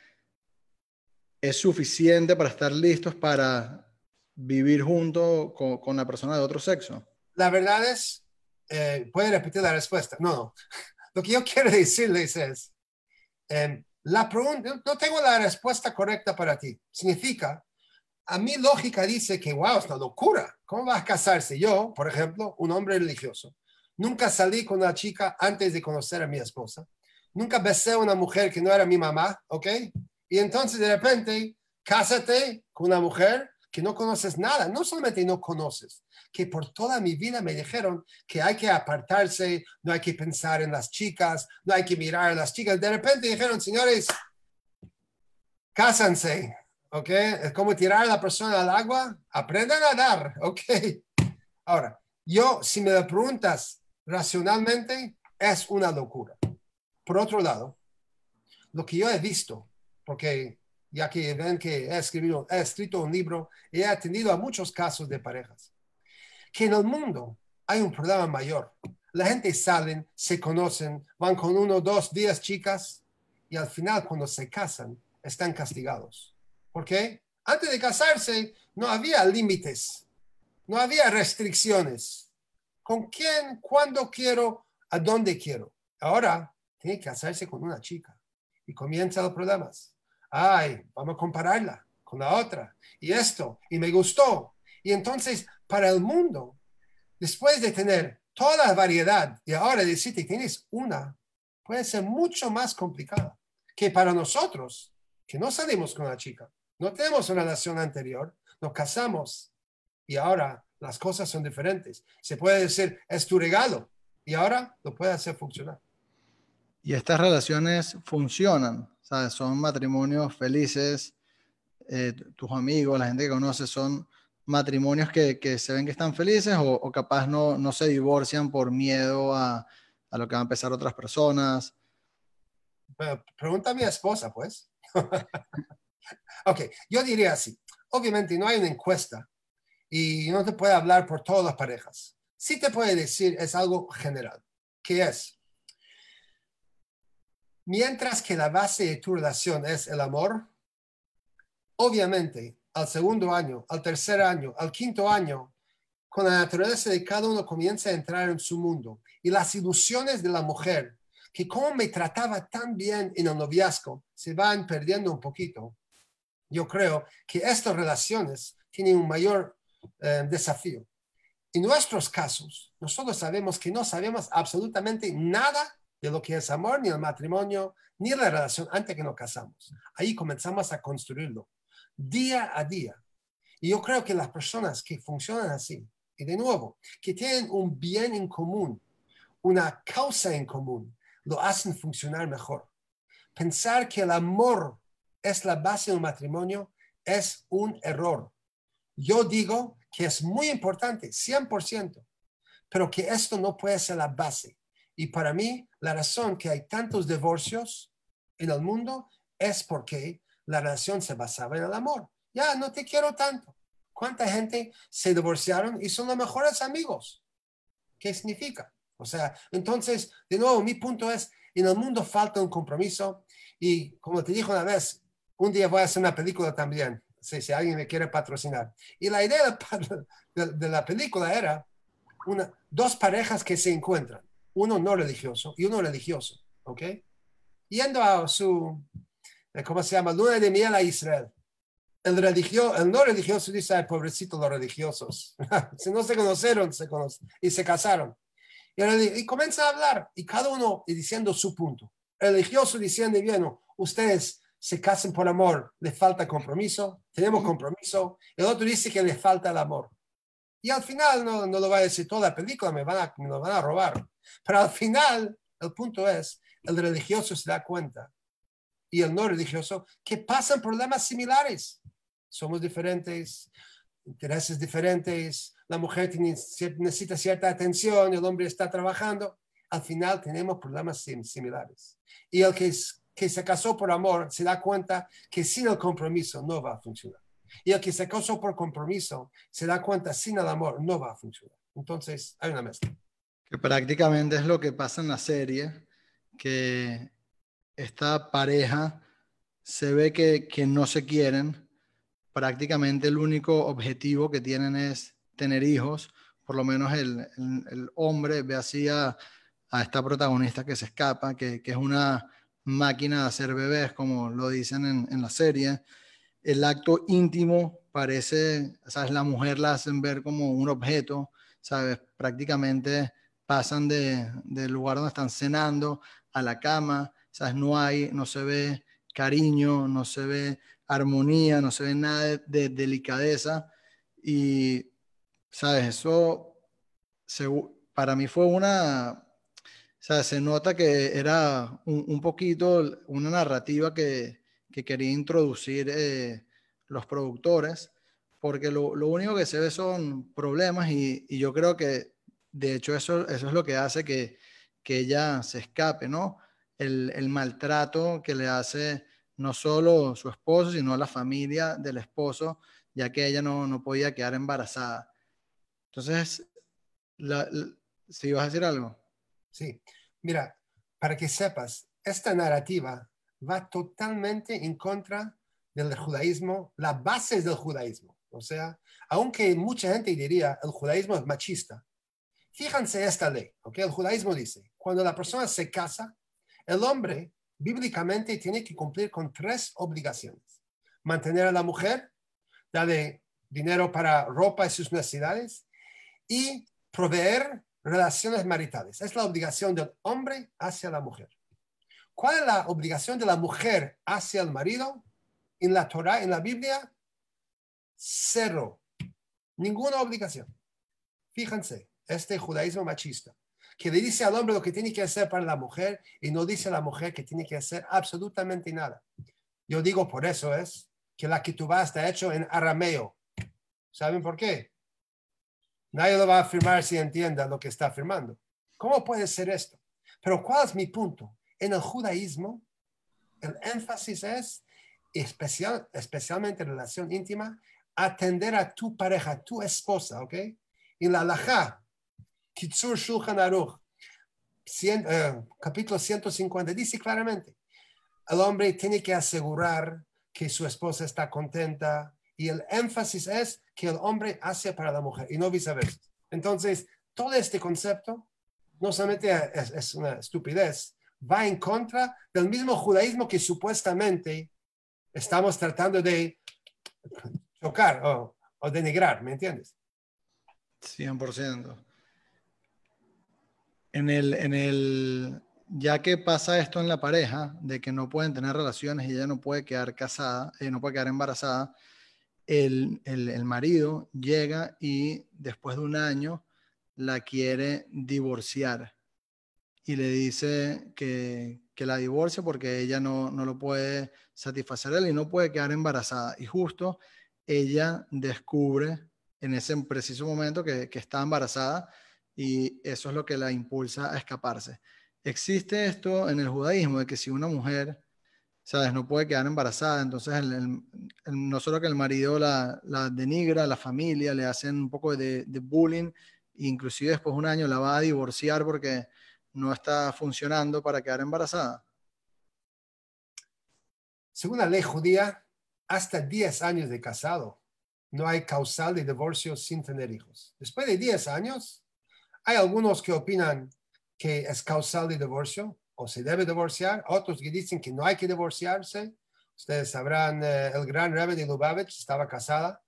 es suficiente para estar listos para vivir junto con, la persona de otro sexo. La verdad es, eh, puede repetir la respuesta. No. Lo que yo quiero decirles es, Em, la pregunta, no tengo la respuesta correcta para ti. Significa, a mi lógica dice que, wow, es una locura. ¿Cómo vas a casarse? Yo, por ejemplo, un hombre religioso, nunca salí con una chica antes de conocer a mi esposa. Nunca besé a una mujer que no era mi mamá, ¿ok? Y entonces de repente, cásate con una mujer que no conoces nada, no solamente no conoces, que por toda mi vida me dijeron que hay que apartarse, no hay que pensar en las chicas, no hay que mirar a las chicas. De repente dijeron, señores, cásanse, ¿ok? Es como tirar a la persona al agua, aprendan a nadar, ¿ok? Ahora, yo, si me lo preguntas racionalmente, es una locura. Por otro lado, lo que yo he visto, porque ya que ven que he, escrito, he escrito un libro y he atendido a muchos casos de parejas, que en el mundo hay un problema mayor. La gente salen, se conocen, van con uno, dos, diez chicas y al final cuando se casan están castigados. ¿Por qué? Antes de casarse no había límites, no había restricciones. ¿Con quién, cuándo quiero, a dónde quiero? Ahora tiene que casarse con una chica y comienzan los problemas ay, vamos a compararla con la otra, y esto, y me gustó. Y entonces, para el mundo, después de tener toda la variedad y ahora decirte que tienes una, puede ser mucho más complicada que para nosotros, que no salimos con la chica, no tenemos una relación anterior, nos casamos y ahora las cosas son diferentes. Se puede decir, es tu regalo y ahora lo puede hacer funcionar. Y estas relaciones funcionan son matrimonios felices, eh, tus amigos, la gente que conoces, son matrimonios que, se ven que están felices o, capaz no, se divorcian por miedo a, lo que van a empezar otras personas. pregunta a mi esposa, pues. ok, yo diría así. Obviamente no hay una encuesta y no te puede hablar por todas las parejas. Sí te puede decir, es algo general, que es, Mientras que la base de tu relación es el amor, obviamente al segundo año, al tercer año, al quinto año, con la naturaleza de cada uno comienza a entrar en su mundo y las ilusiones de la mujer, que como me trataba tan bien en el noviazgo, se van perdiendo un poquito. Yo creo que estas relaciones tienen un mayor eh, desafío. En nuestros casos, nosotros sabemos que no sabemos absolutamente nada de lo que es amor, ni el matrimonio, ni la relación antes que nos casamos. Ahí comenzamos a construirlo día a día. Y yo creo que las personas que funcionan así, y de nuevo, que tienen un bien en común, una causa en común, lo hacen funcionar mejor. Pensar que el amor es la base de un matrimonio es un error. Yo digo que es muy importante, 100%, pero que esto no puede ser la base. Y para mí, la razón que hay tantos divorcios en el mundo es porque la relación se basaba en el amor. Ya, no te quiero tanto. ¿Cuánta gente se divorciaron y son los mejores amigos? ¿Qué significa? O sea, entonces, de nuevo, mi punto es, en el mundo falta un compromiso y como te dije una vez, un día voy a hacer una película también, si, alguien me quiere patrocinar. Y la idea de, de la película era una, dos parejas que se encuentran uno no religioso y uno religioso, ¿ok? Yendo a su, eh, ¿cómo se llama? Luna de miel a Israel. El, religio, el no religioso dice, ay, pobrecitos los religiosos. si no se conocieron, se conocen y se casaron. Y, y, comienza a hablar y cada uno diciendo su punto. El religioso diciendo, bien, ustedes se casen por amor, le falta compromiso, tenemos compromiso. El otro dice que le falta el amor. Y al final, no, no lo va a decir toda la película, me van, a, me lo van a robar. Pero al final, el punto es, el religioso se da cuenta y el no religioso que pasan problemas similares. Somos diferentes, intereses diferentes, la mujer necesita cierta atención, el hombre está trabajando. Al final tenemos problemas similares. Y el que, que se casó por amor se da cuenta que sin el compromiso no va a funcionar. Y el que se casó por compromiso se da cuenta sin el amor no va a funcionar. Entonces hay una mezcla. Prácticamente es lo que pasa en la serie, que esta pareja se ve que, que no se quieren, prácticamente el único objetivo que tienen es tener hijos, por lo menos el, el, hombre ve así a, a, esta protagonista que se escapa, que, que, es una máquina de hacer bebés, como lo dicen en, en la serie. El acto íntimo parece, ¿sabes? La mujer la hacen ver como un objeto, ¿sabes? Prácticamente pasan de, del lugar donde están cenando a la cama, ¿sabes? No hay, no se ve cariño, no se ve armonía, no se ve nada de, delicadeza y, ¿sabes? Eso para mí fue una, sea, se nota que era un, poquito una narrativa que, que quería introducir eh, los productores, porque lo, lo, único que se ve son problemas y, y, yo creo que de hecho eso, eso es lo que hace que, que ella se escape, ¿no? El, el, maltrato que le hace no solo su esposo, sino la familia del esposo, ya que ella no, no podía quedar embarazada. Entonces, la, ¿si vas a decir algo? Sí, mira, para que sepas, esta narrativa va totalmente en contra del judaísmo, las bases del judaísmo. O sea, aunque mucha gente diría el judaísmo es machista, fíjense esta ley, ¿ok? El judaísmo dice, cuando la persona se casa, el hombre bíblicamente tiene que cumplir con tres obligaciones. Mantener a la mujer, darle dinero para ropa y sus necesidades y proveer relaciones maritales. Es la obligación del hombre hacia la mujer. ¿Cuál es la obligación de la mujer hacia el marido? En la Torah, en la Biblia, cero. Ninguna obligación. Fíjense, este judaísmo machista que le dice al hombre lo que tiene que hacer para la mujer y no dice a la mujer que tiene que hacer absolutamente nada. Yo digo por eso es que la ketubá está hecho en arameo. ¿Saben por qué? Nadie lo va a afirmar si entienda lo que está afirmando. ¿Cómo puede ser esto? Pero ¿cuál es mi punto? En el judaísmo, el énfasis es, especial, especialmente en relación íntima, atender a tu pareja, tu esposa, ¿ok? En la halajá, Kitsur Shulchan Aruch, eh, capítulo 150, dice claramente, el hombre tiene que asegurar que su esposa está contenta y el énfasis es que el hombre hace para la mujer y no viceversa. Entonces, todo este concepto no solamente es, una estupidez, va en contra del mismo judaísmo que supuestamente estamos tratando de chocar o, o denigrar, ¿me entiendes? 100% en el, en el, ya que pasa esto en la pareja, de que no pueden tener relaciones y ella no puede quedar casada, ella no puede quedar embarazada, el, el, el marido llega y después de un año la quiere divorciar y le dice que, que la divorcie porque ella no, no, lo puede satisfacer él y no puede quedar embarazada. Y justo ella descubre en ese preciso momento que, que está embarazada y eso es lo que la impulsa a escaparse. Existe esto en el judaísmo de que si una mujer, sabes, no puede quedar embarazada, entonces no solo que el marido la, denigra, la familia le hacen un poco de, de bullying, inclusive después de un año la va a divorciar porque no está funcionando para quedar embarazada. Según la ley judía, hasta 10 años de casado no hay causal de divorcio sin tener hijos. Después de 10 años, hay algunos que opinan que es causal de divorcio o se debe divorciar, otros que dicen que no hay que divorciarse. Ustedes sabrán, eh, el gran Rebbe de Lubavitch estaba casada,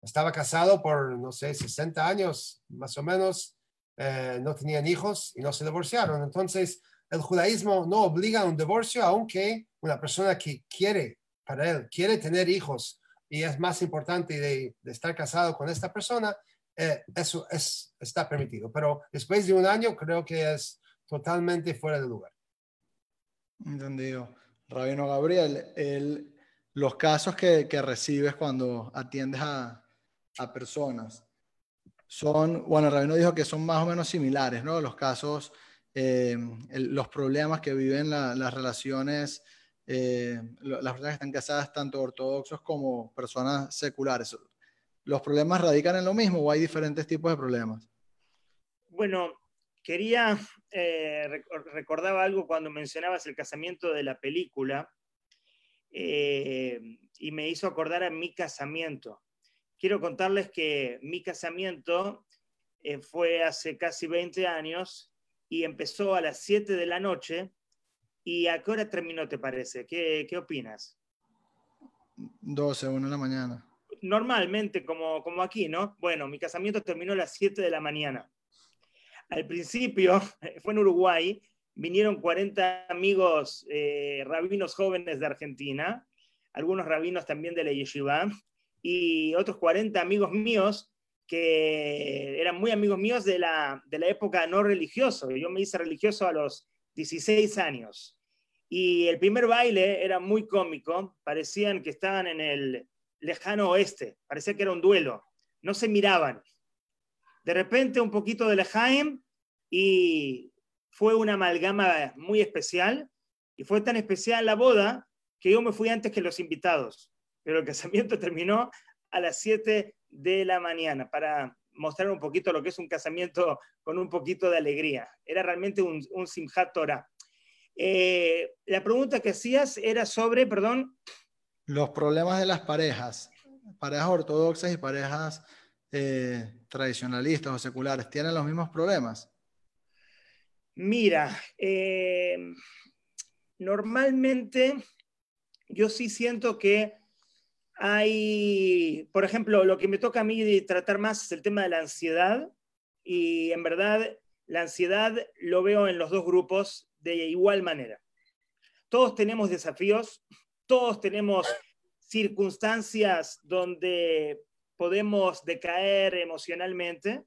estaba casado por, no sé, 60 años más o menos, eh, no tenían hijos y no se divorciaron. Entonces, el judaísmo no obliga a un divorcio, aunque una persona que quiere, para él, quiere tener hijos y es más importante de, estar casado con esta persona, eh, eso es, está permitido. Pero después de un año creo que es totalmente fuera de lugar. Entendido. Rabino Gabriel, el, los casos que, que, recibes cuando atiendes a, a personas son, bueno, Rabino dijo que son más o menos similares, ¿no? Los casos eh, los problemas que viven las relaciones, eh, las personas que están casadas, tanto ortodoxos como personas seculares. ¿Los problemas radican en lo mismo o hay diferentes tipos de problemas? Bueno, quería, eh, recordaba algo cuando mencionabas el casamiento de la película y me hizo acordar a mi casamiento. Quiero contarles que mi casamiento fue hace casi 20 años y empezó a las 7 de la noche. ¿Y a qué hora terminó, te parece? ¿Qué, qué opinas? 12, 1 de la mañana. Normalmente, como, como aquí, ¿no? Bueno, mi casamiento terminó a las 7 de la mañana. Al principio, fue en Uruguay, vinieron 40 amigos eh, rabinos jóvenes de Argentina, algunos rabinos también de la yeshiva, y otros 40 amigos míos que eran muy amigos míos de la, de la época no religioso. Yo me hice religioso a los 16 años. Y el primer baile era muy cómico, parecían que estaban en el lejano oeste, parecía que era un duelo, no se miraban. De repente un poquito de Lejaim y fue una amalgama muy especial y fue tan especial la boda que yo me fui antes que los invitados, pero el casamiento terminó a las 7 de la mañana para mostrar un poquito lo que es un casamiento con un poquito de alegría. Era realmente un, un Torah. Eh, la pregunta que hacías era sobre, perdón. Los problemas de las parejas, parejas ortodoxas y parejas eh, tradicionalistas o seculares, ¿tienen los mismos problemas? Mira, eh, normalmente yo sí siento que hay, por ejemplo, lo que me toca a mí tratar más es el tema de la ansiedad y en verdad la ansiedad lo veo en los dos grupos de igual manera. Todos tenemos desafíos, todos tenemos circunstancias donde podemos decaer emocionalmente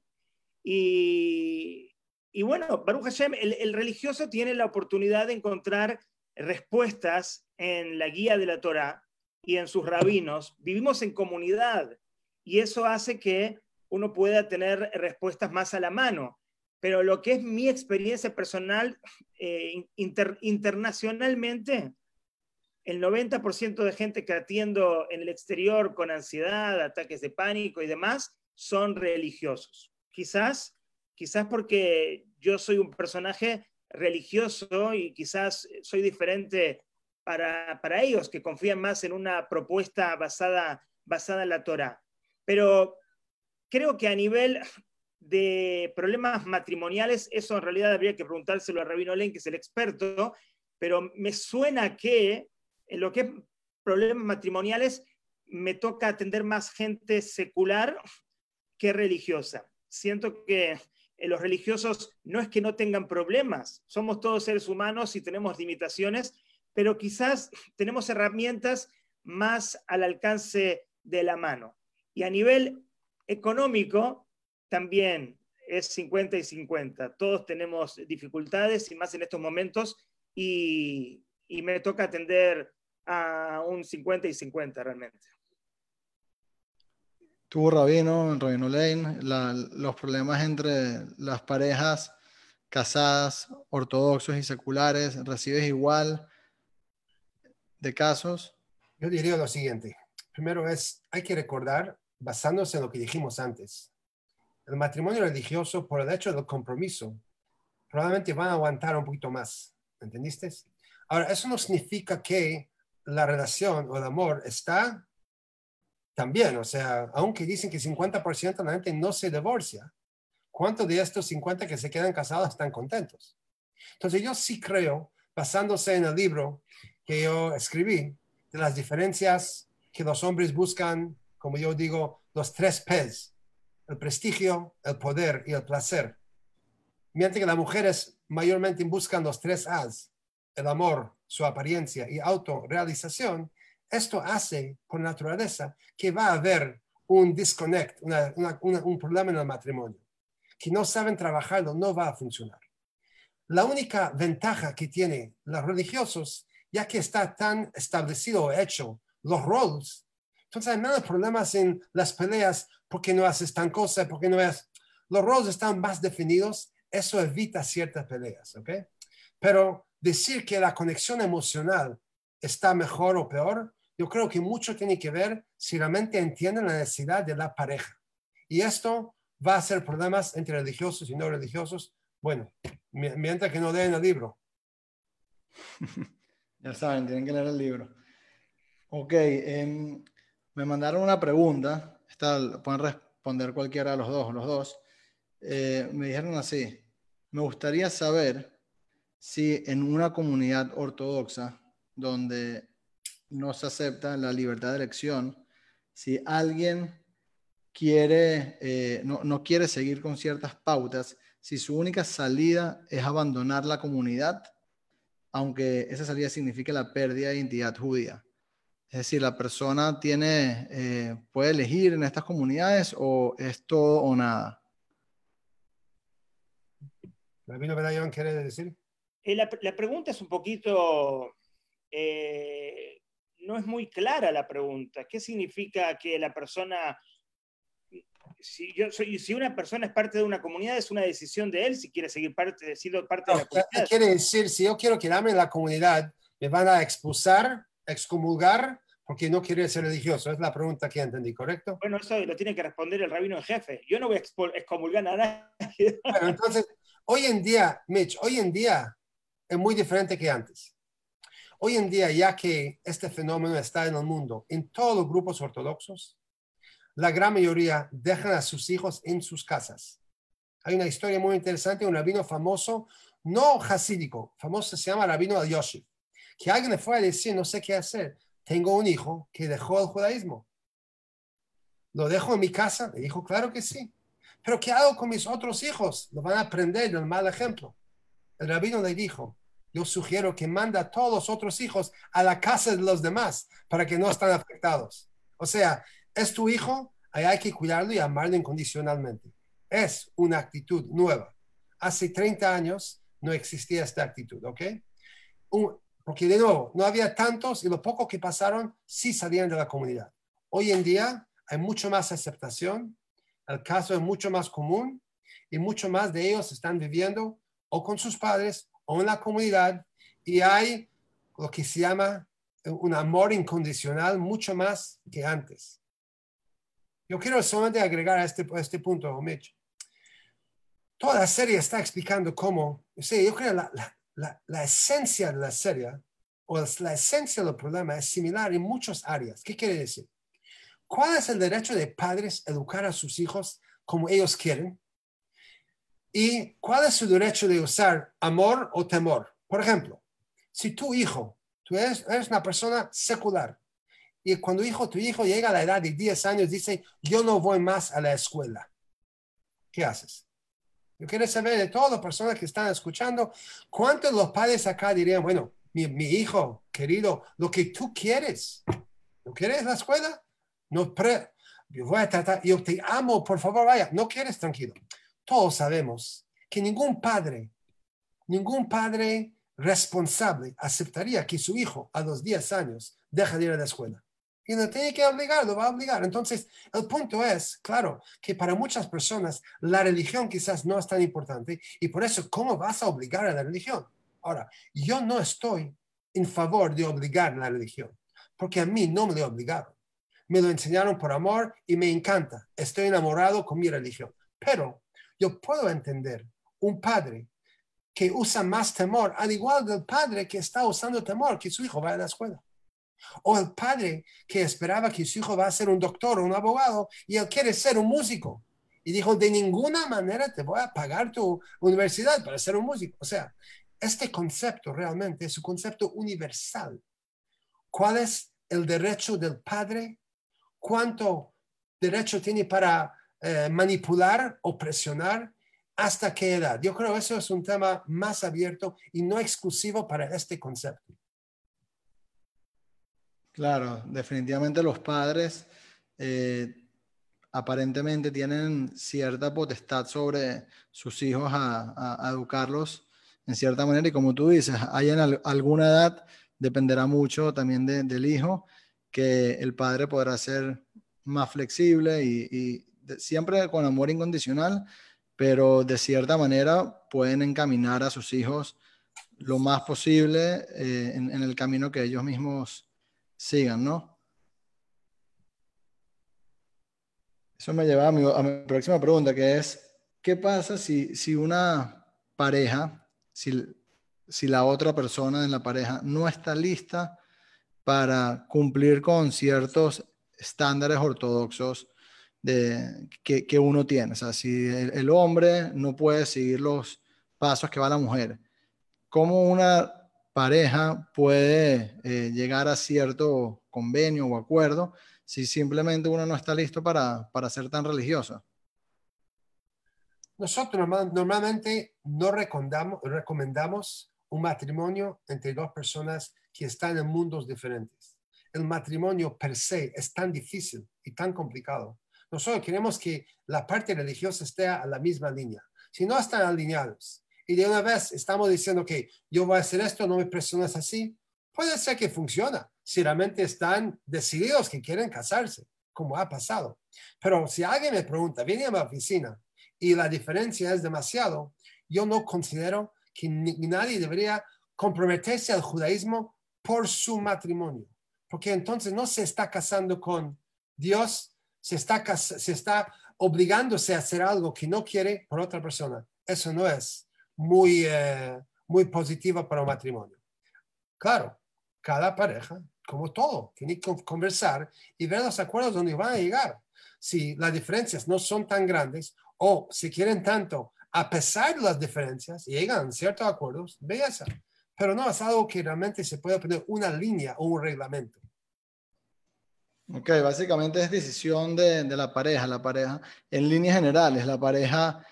y, bueno, Baruch Hashem, el, el religioso tiene la oportunidad de encontrar respuestas en la guía de la Torah y en sus rabinos, vivimos en comunidad y eso hace que uno pueda tener respuestas más a la mano. Pero lo que es mi experiencia personal eh, internacionalmente, el 90% de gente que atiendo en el exterior con ansiedad, ataques de pánico y demás, son religiosos. Quizás, quizás porque yo soy un personaje religioso y quizás soy diferente para, ellos, que confían más en una propuesta basada, basada en la Torah. Pero creo que a nivel de problemas matrimoniales, eso en realidad habría que preguntárselo a Rabino Len, que es el experto, pero me suena que en lo que es problemas matrimoniales me toca atender más gente secular que religiosa. Siento que los religiosos no es que no tengan problemas, somos todos seres humanos y tenemos limitaciones, pero quizás tenemos herramientas más al alcance de la mano. Y a nivel económico, también es 50 y 50. Todos tenemos dificultades y más en estos momentos y, me toca atender a un 50 y 50 realmente. Tú, Rabino, Rabino Lane, los problemas entre las parejas casadas, ortodoxos y seculares, ¿recibes igual? de casos? Yo diría lo siguiente. Primero es, hay que recordar, basándose en lo que dijimos antes, el matrimonio religioso, por el hecho del compromiso, probablemente van a aguantar un poquito más. ¿Entendiste? Ahora, eso no significa que la relación o el amor está también, o sea, aunque dicen que 50% de la gente no se divorcia, ¿cuántos de estos 50 que se quedan casados están contentos? Entonces yo sí creo, basándose en el libro que yo escribí, de las diferencias que los hombres buscan, como yo digo, los tres P's, el prestigio, el poder y el placer. Mientras que las mujeres mayormente buscan los tres A's, el amor, su apariencia y autorrealización, esto hace por naturaleza que va a haber un disconnect, un problema en el matrimonio. Que no saben trabajarlo, no va a funcionar. La única ventaja que tienen los religiosos, ya que está tan establecido o hecho los roles, entonces hay menos problemas en las peleas porque no haces tan cosa, porque no es. Los roles están más definidos, eso evita ciertas peleas, ¿ok? Pero decir que la conexión emocional está mejor o peor, yo creo que mucho tiene que ver si realmente entienden la necesidad de la pareja. Y esto va a ser problemas entre religiosos y no religiosos. Bueno, mientras que no leen el libro. ya saben, tienen que leer el libro. Ok, em, me mandaron una pregunta. Esta, pueden responder cualquiera de los dos, los dos. Eh, me dijeron así, me gustaría saber si en una comunidad ortodoxa donde no se acepta la libertad de elección, si alguien quiere, eh, no, no, quiere seguir con ciertas pautas, si su única salida es abandonar la comunidad, aunque esa salida signifique la pérdida de identidad judía. Es decir, la persona tiene, eh, puede elegir en estas comunidades o es todo o nada. ¿Rabino quiere decir? Eh, la, la, pregunta es un poquito no es muy clara la pregunta. ¿Qué significa que la persona, si, yo soy, si una persona es parte de una comunidad, es una decisión de él si quiere seguir parte, siendo parte de la comunidad? ¿Qué quiere decir? Si yo quiero quedarme en la comunidad, ¿me van a expulsar, excomulgar? Porque no quiero ser religioso. Es la pregunta que entendí, ¿correcto? Bueno, eso lo tiene que responder el rabino en jefe. Yo no voy a excomulgar a nadie. Bueno, entonces, hoy en día, Mitch, hoy en día es muy diferente que antes. Hoy en día, ya que este fenómeno está en el mundo, en todos los grupos ortodoxos, la gran mayoría dejan a sus hijos en sus casas. Hay una historia muy interesante, un rabino famoso, no hasídico, famoso se llama rabino Yoshi, que alguien le fue a decir, no sé qué hacer, tengo un hijo que dejó el judaísmo. ¿Lo dejo en mi casa? Le dijo, claro que sí. Pero ¿qué hago con mis otros hijos? Lo van a aprender del mal ejemplo. El rabino le dijo, yo sugiero que manda a todos los otros hijos a la casa de los demás para que no estén afectados. O sea, es tu hijo, hay que cuidarlo y amarlo incondicionalmente. Es una actitud nueva. Hace 30 años no existía esta actitud, ¿ok? porque de nuevo, no había tantos y lo poco que pasaron sí salían de la comunidad. Hoy en día hay mucho más aceptación, el caso es mucho más común y mucho más de ellos están viviendo o con sus padres o en la comunidad y hay lo que se llama un amor incondicional mucho más que antes. Yo quiero solamente agregar a este, este punto, Mitch. Toda la serie está explicando cómo, yo creo la, la, esencia de la serie o la esencia del problema es similar en muchas áreas. ¿Qué quiere decir? ¿Cuál es el derecho de padres educar a sus hijos como ellos quieren? ¿Y cuál es su derecho de usar amor o temor? Por ejemplo, si tu hijo, tú eres, una persona secular, y cuando hijo, tu hijo llega a la edad de 10 años, dice, yo no voy más a la escuela. ¿Qué haces? Yo quiero saber de todas las personas que están escuchando, ¿cuántos los padres acá dirían, bueno, mi, hijo querido, lo que tú quieres, ¿no quieres la escuela? No, pre yo voy a tratar, yo te amo, por favor, vaya, no quieres, tranquilo todos sabemos que ningún padre, ningún padre responsable aceptaría que su hijo a los 10 años deje de ir a la escuela. Y no tiene que obligarlo, va a obligar. Entonces, el punto es, claro, que para muchas personas la religión quizás no es tan importante y por eso, ¿cómo vas a obligar a la religión? Ahora, yo no estoy en favor de obligar la religión, porque a mí no me lo obligaron. Me lo enseñaron por amor y me encanta. Estoy enamorado con mi religión. Pero yo puedo entender un padre que usa más temor, al igual del padre que está usando temor que su hijo vaya a la escuela. O el padre que esperaba que su hijo va a ser un doctor o un abogado y él quiere ser un músico. Y dijo, de ninguna manera te voy a pagar tu universidad para ser un músico. O sea, este concepto realmente es un concepto universal. ¿Cuál es el derecho del padre? ¿Cuánto derecho tiene para eh, manipular o presionar? ¿Hasta qué edad? Yo creo que eso es un tema más abierto y no exclusivo para este concepto. Claro, definitivamente los padres eh, aparentemente tienen cierta potestad sobre sus hijos a, educarlos en cierta manera y como tú dices, hay en alguna edad, dependerá mucho también del hijo, que el padre podrá ser más flexible y, siempre con amor incondicional, pero de cierta manera pueden encaminar a sus hijos lo más posible eh, en el camino que ellos mismos sigan, ¿no? Eso me lleva a mi, próxima pregunta, que es, ¿qué pasa si, si una pareja, si, si la otra persona en la pareja no está lista para cumplir con ciertos estándares ortodoxos de, que, que uno tiene? O sea, si el, hombre no puede seguir los pasos que va la mujer, ¿cómo una pareja puede eh, llegar a cierto convenio o acuerdo si simplemente uno no está listo para, para ser tan religioso. Nosotros normalmente no recomendamos un matrimonio entre dos personas que están en mundos diferentes. El matrimonio per se es tan difícil y tan complicado. Nosotros queremos que la parte religiosa esté a la misma línea. Si no están alineados y de una vez estamos diciendo que yo voy a hacer esto, no me presiones así, puede ser que funciona si realmente están decididos que quieren casarse, como ha pasado. Pero si alguien me pregunta, viene a mi oficina y la diferencia es demasiado, yo no considero que nadie debería comprometerse al judaísmo por su matrimonio, porque entonces no se está casando con Dios, se está, se está obligándose a hacer algo que no quiere por otra persona. Eso no es muy, eh, muy positiva para un matrimonio. Claro, cada pareja, como todo, tiene que conversar y ver los acuerdos donde van a llegar. Si las diferencias no son tan grandes o si quieren tanto, a pesar de las diferencias, llegan ciertos acuerdos, belleza. Pero no es algo que realmente se puede poner una línea o un reglamento. Ok, básicamente es decisión de, de la pareja. La pareja, en líneas generales, la pareja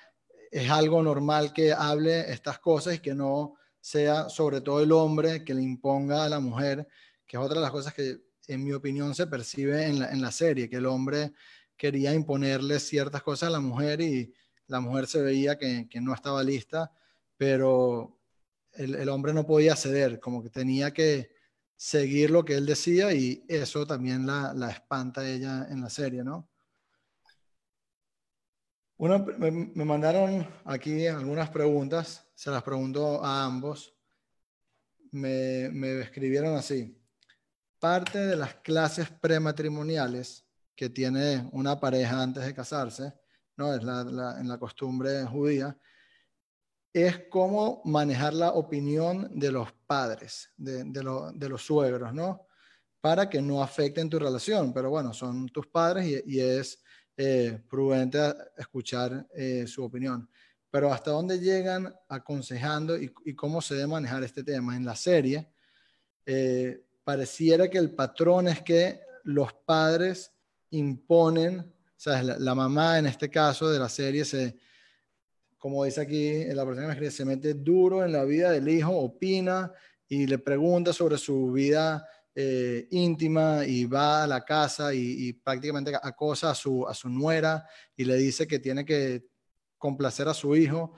es algo normal que hable estas cosas y que no sea sobre todo el hombre que le imponga a la mujer, que es otra de las cosas que en mi opinión se percibe en la, en la serie, que el hombre quería imponerle ciertas cosas a la mujer y la mujer se veía que, que no estaba lista, pero el, el, hombre no podía ceder, como que tenía que seguir lo que él decía y eso también la, la espanta a ella en la serie, ¿no? me, mandaron aquí algunas preguntas, se las pregunto a ambos. Me, me escribieron así. Parte de las clases prematrimoniales que tiene una pareja antes de casarse, ¿no? Es la, en la costumbre judía, es cómo manejar la opinión de los padres, de, los suegros, ¿no? Para que no afecten tu relación. Pero bueno, son tus padres y, y es eh, prudente escuchar eh, su opinión. Pero hasta dónde llegan aconsejando y, cómo se debe manejar este tema. En la serie, eh, pareciera que el patrón es que los padres imponen, o sea, la, mamá en este caso de la serie se, como dice aquí la persona que me se mete duro en la vida del hijo, opina y le pregunta sobre su vida eh, íntima y va a la casa y, prácticamente acosa a su, a su nuera y le dice que tiene que complacer a su hijo.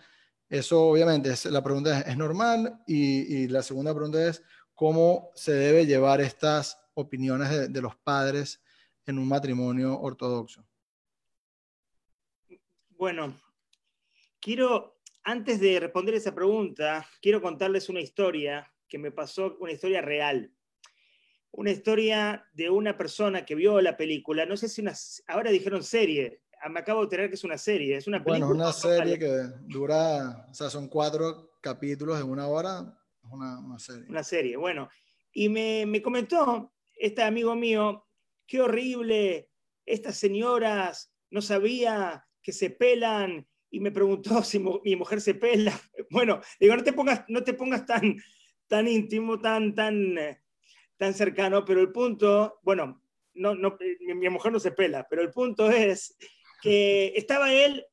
Eso obviamente es, la pregunta es, normal y, la segunda pregunta es cómo se debe llevar estas opiniones de, los padres en un matrimonio ortodoxo. Bueno, quiero, antes de responder esa pregunta, quiero contarles una historia que me pasó, una historia real una historia de una persona que vio la película, no sé si una, ahora dijeron serie, ah, me acabo de enterar que es una serie, es una película. Bueno, una serie que dura, o sea, son cuatro capítulos de una hora, es una, una serie. Una serie, bueno. Y me, me comentó este amigo mío, qué horrible, estas señoras no sabía que se pelan y me preguntó si mi mujer se pela. Bueno, digo, no te pongas, no te pongas tan, tan íntimo, tan, tan, eh, tan cercano, pero el punto, bueno, no, no, mi, mi mujer no se pela, pero el punto es que estaba él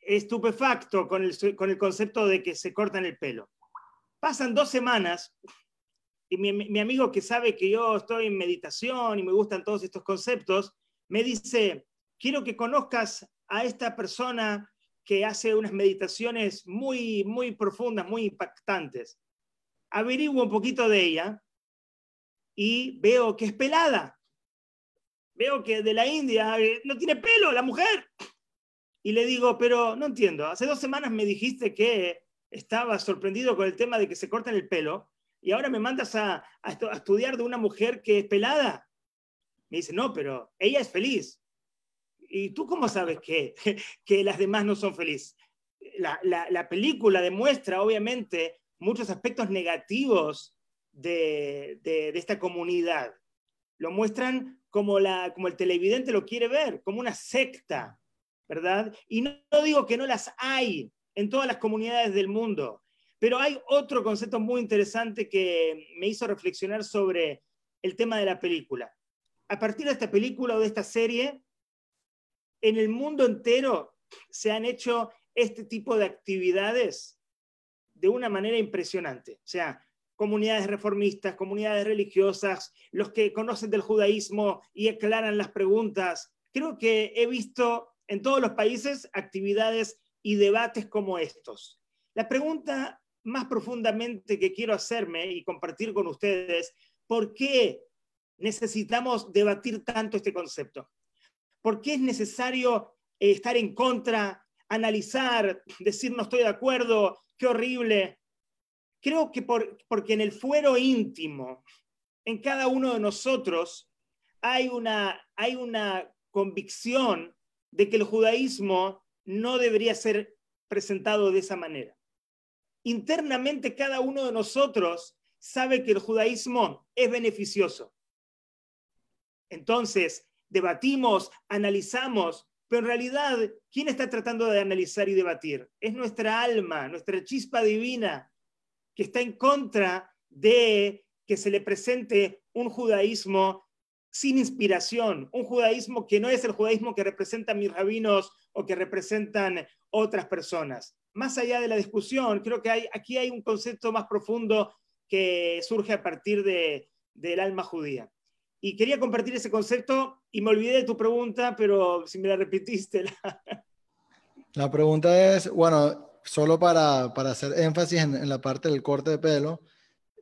estupefacto con el, con el concepto de que se cortan el pelo. Pasan dos semanas y mi, mi, amigo que sabe que yo estoy en meditación y me gustan todos estos conceptos, me dice, quiero que conozcas a esta persona que hace unas meditaciones muy, muy profundas, muy impactantes. Averiguo un poquito de ella y veo que es pelada. Veo que de la India eh, no tiene pelo la mujer. Y le digo, pero no entiendo, hace dos semanas me dijiste que estaba sorprendido con el tema de que se cortan el pelo y ahora me mandas a, a, estudiar de una mujer que es pelada. Me dice, no, pero ella es feliz. ¿Y tú cómo sabes que, que las demás no son felices? La, la, la, película demuestra, obviamente, muchos aspectos negativos de, de, de, esta comunidad. Lo muestran como, la, como el televidente lo quiere ver, como una secta, ¿verdad? Y no, no digo que no las hay en todas las comunidades del mundo, pero hay otro concepto muy interesante que me hizo reflexionar sobre el tema de la película. A partir de esta película o de esta serie, en el mundo entero se han hecho este tipo de actividades de una manera impresionante. O sea, comunidades reformistas, comunidades religiosas, los que conocen del judaísmo y aclaran las preguntas. Creo que he visto en todos los países actividades y debates como estos. La pregunta más profundamente que quiero hacerme y compartir con ustedes, ¿por qué necesitamos debatir tanto este concepto? ¿Por qué es necesario eh, estar en contra, analizar, decir no estoy de acuerdo, qué horrible? Creo que por, porque en el fuero íntimo, en cada uno de nosotros, hay una, hay una convicción de que el judaísmo no debería ser presentado de esa manera. Internamente cada uno de nosotros sabe que el judaísmo es beneficioso. Entonces, debatimos, analizamos, pero en realidad, ¿quién está tratando de analizar y debatir? Es nuestra alma, nuestra chispa divina, que está en contra de que se le presente un judaísmo sin inspiración, un judaísmo que no es el judaísmo que representan mis rabinos o que representan otras personas. Más allá de la discusión, creo que aquí hay un concepto más profundo que surge a partir de, del alma judía. Y quería compartir ese concepto y me olvidé de tu pregunta, pero si me la repetiste. La, la pregunta es, bueno, solo para, para hacer énfasis en, en, la parte del corte de pelo,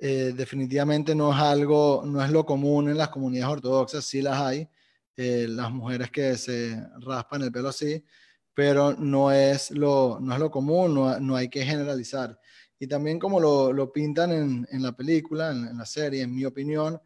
eh, definitivamente no es algo, no es lo común en las comunidades ortodoxas, sí las hay, eh, las mujeres que se raspan el pelo así, pero no es lo, no es lo común, no, no hay que generalizar. Y también como lo, lo pintan en, en, la película, en, en, la serie, en mi opinión,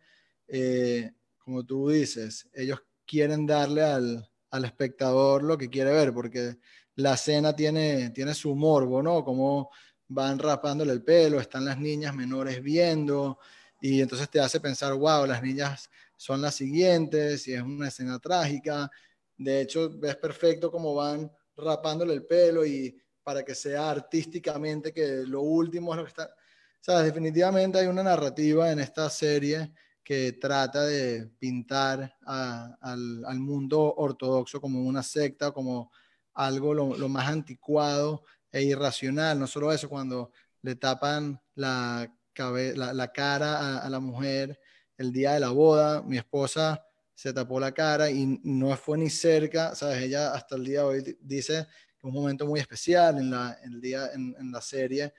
eh, como tú dices, ellos quieren darle al, al, espectador lo que quiere ver, porque la escena tiene, tiene su morbo, ¿no? Como van rapándole el pelo, están las niñas menores viendo, y entonces te hace pensar, wow, las niñas son las siguientes, y es una escena trágica. De hecho, ves perfecto cómo van rapándole el pelo y para que sea artísticamente que lo último es lo que está... O sea, definitivamente hay una narrativa en esta serie que trata de pintar a, al, al, mundo ortodoxo como una secta, como algo lo, lo, más anticuado e irracional. No solo eso, cuando le tapan la, la, la cara a, a, la mujer el día de la boda, mi esposa se tapó la cara y no fue ni cerca, ¿sabes? Ella hasta el día de hoy dice que un momento muy especial en la, en el día, en, en la serie,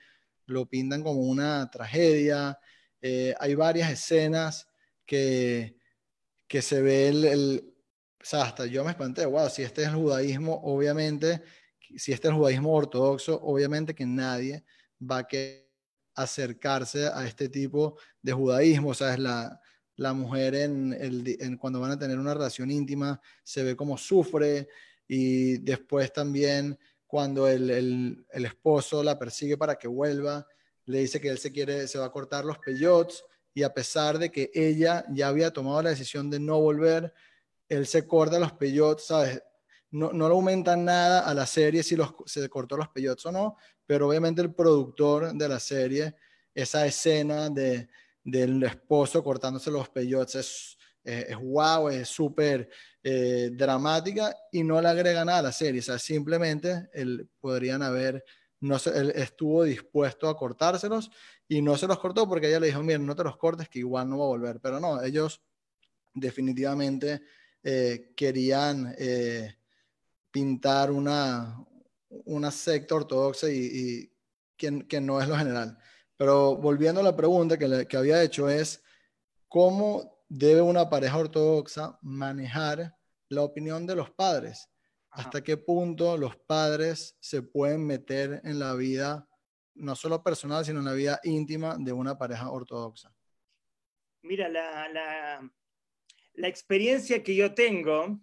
lo pintan como una tragedia. Eh, hay varias escenas que, que se ve el, el, o sea, hasta yo me espanté, wow, si este es el judaísmo, obviamente, si este es el judaísmo ortodoxo, obviamente que nadie va a que acercarse a este tipo de judaísmo, o sea, es la, la mujer en, cuando van a tener una relación íntima se ve como sufre y después también cuando el, el, el, esposo la persigue para que vuelva, le dice que él se quiere, se va a cortar los peyotes y a pesar de que ella ya había tomado la decisión de no volver, él se corta los peyotes, ¿sabes? no, no le aumentan nada a la serie si los, se cortó los peyotes o no, pero obviamente el productor de la serie, esa escena de, del esposo cortándose los peyotes es, es, wow, es súper eh, dramática y no le agrega nada a la serie, o sea, simplemente el, podrían haber, no él estuvo dispuesto a cortárselos y no se los cortó porque ella le dijo, miren, no te los cortes que igual no va a volver, pero no, ellos definitivamente eh, querían eh, pintar una, una secta ortodoxa y, que, no es lo general. Pero volviendo a la pregunta que, que había hecho es, ¿cómo debe una pareja ortodoxa manejar la opinión de los padres? ¿Hasta qué punto los padres se pueden meter en la vida, no solo personal, sino en la vida íntima de una pareja ortodoxa? Mira, la, la, la experiencia que yo tengo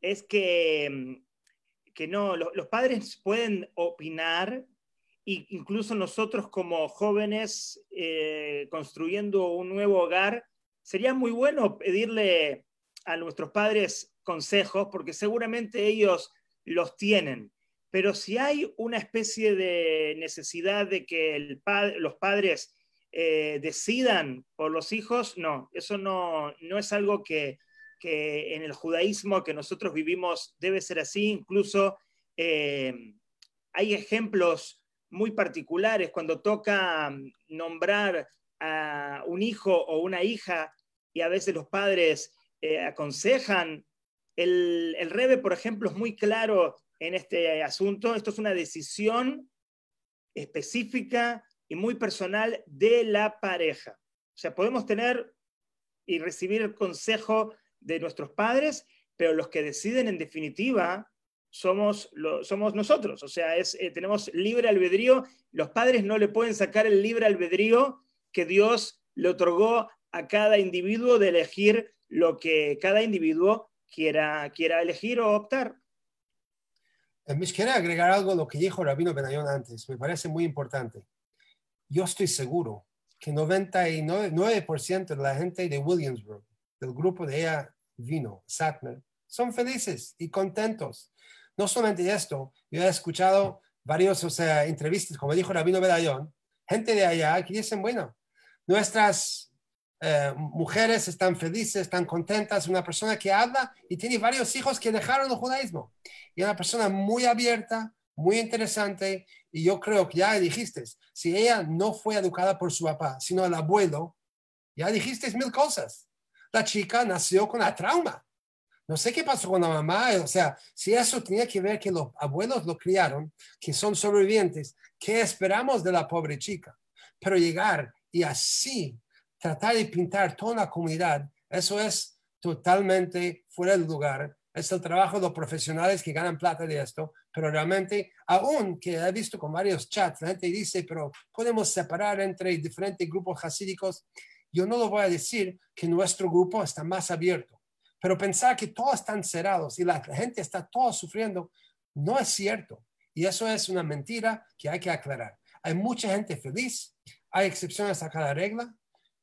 es que, que no, los, padres pueden opinar e incluso nosotros como jóvenes eh, construyendo un nuevo hogar, sería muy bueno pedirle a nuestros padres consejos porque seguramente ellos los tienen. Pero si hay una especie de necesidad de que el los padres eh, decidan por los hijos, no, eso no, no es algo que, que, en el judaísmo que nosotros vivimos debe ser así. Incluso eh, hay ejemplos muy particulares cuando toca nombrar a un hijo o una hija y a veces los padres eh, aconsejan. El, el Rebe, por ejemplo, es muy claro en este asunto. Esto es una decisión específica y muy personal de la pareja. O sea, podemos tener y recibir el consejo de nuestros padres, pero los que deciden en definitiva somos, nosotros. O sea, eh, tenemos libre albedrío. Los padres no le pueden sacar el libre albedrío que Dios le otorgó a cada individuo de elegir lo que cada individuo quiera, quiera elegir o optar. Eh, me quiero agregar algo a lo que dijo Rabino Benayón antes. Me parece muy importante yo estoy seguro que 99% de la gente de Williamsburg, del grupo de ella vino, Satmer, son felices y contentos. No solamente esto, yo he escuchado varios o sea, entrevistas, como dijo Rabino Bedayón, gente de allá que dicen, bueno, nuestras eh, mujeres están felices, están contentas, una persona que habla y tiene varios hijos que dejaron el judaísmo. Y una persona muy abierta, muy interesante y yo creo que ya dijiste, si ella no fue educada por su papá, sino el abuelo, ya dijiste mil cosas. La chica nació con la trauma. No sé qué pasó con la mamá, o sea, si eso tenía que ver que los abuelos lo criaron, que son sobrevivientes, ¿qué esperamos de la pobre chica? Pero llegar y así tratar de pintar toda la comunidad, eso es totalmente fuera de lugar es el trabajo de los profesionales que ganan plata de esto, pero realmente, aún que he visto con varios chats, la gente dice, pero podemos separar entre diferentes grupos hasídicos. Yo no lo voy a decir que nuestro grupo está más abierto, pero pensar que todos están cerrados y la gente está toda sufriendo, no es cierto. Y eso es una mentira que hay que aclarar. Hay mucha gente feliz, hay excepciones a cada regla.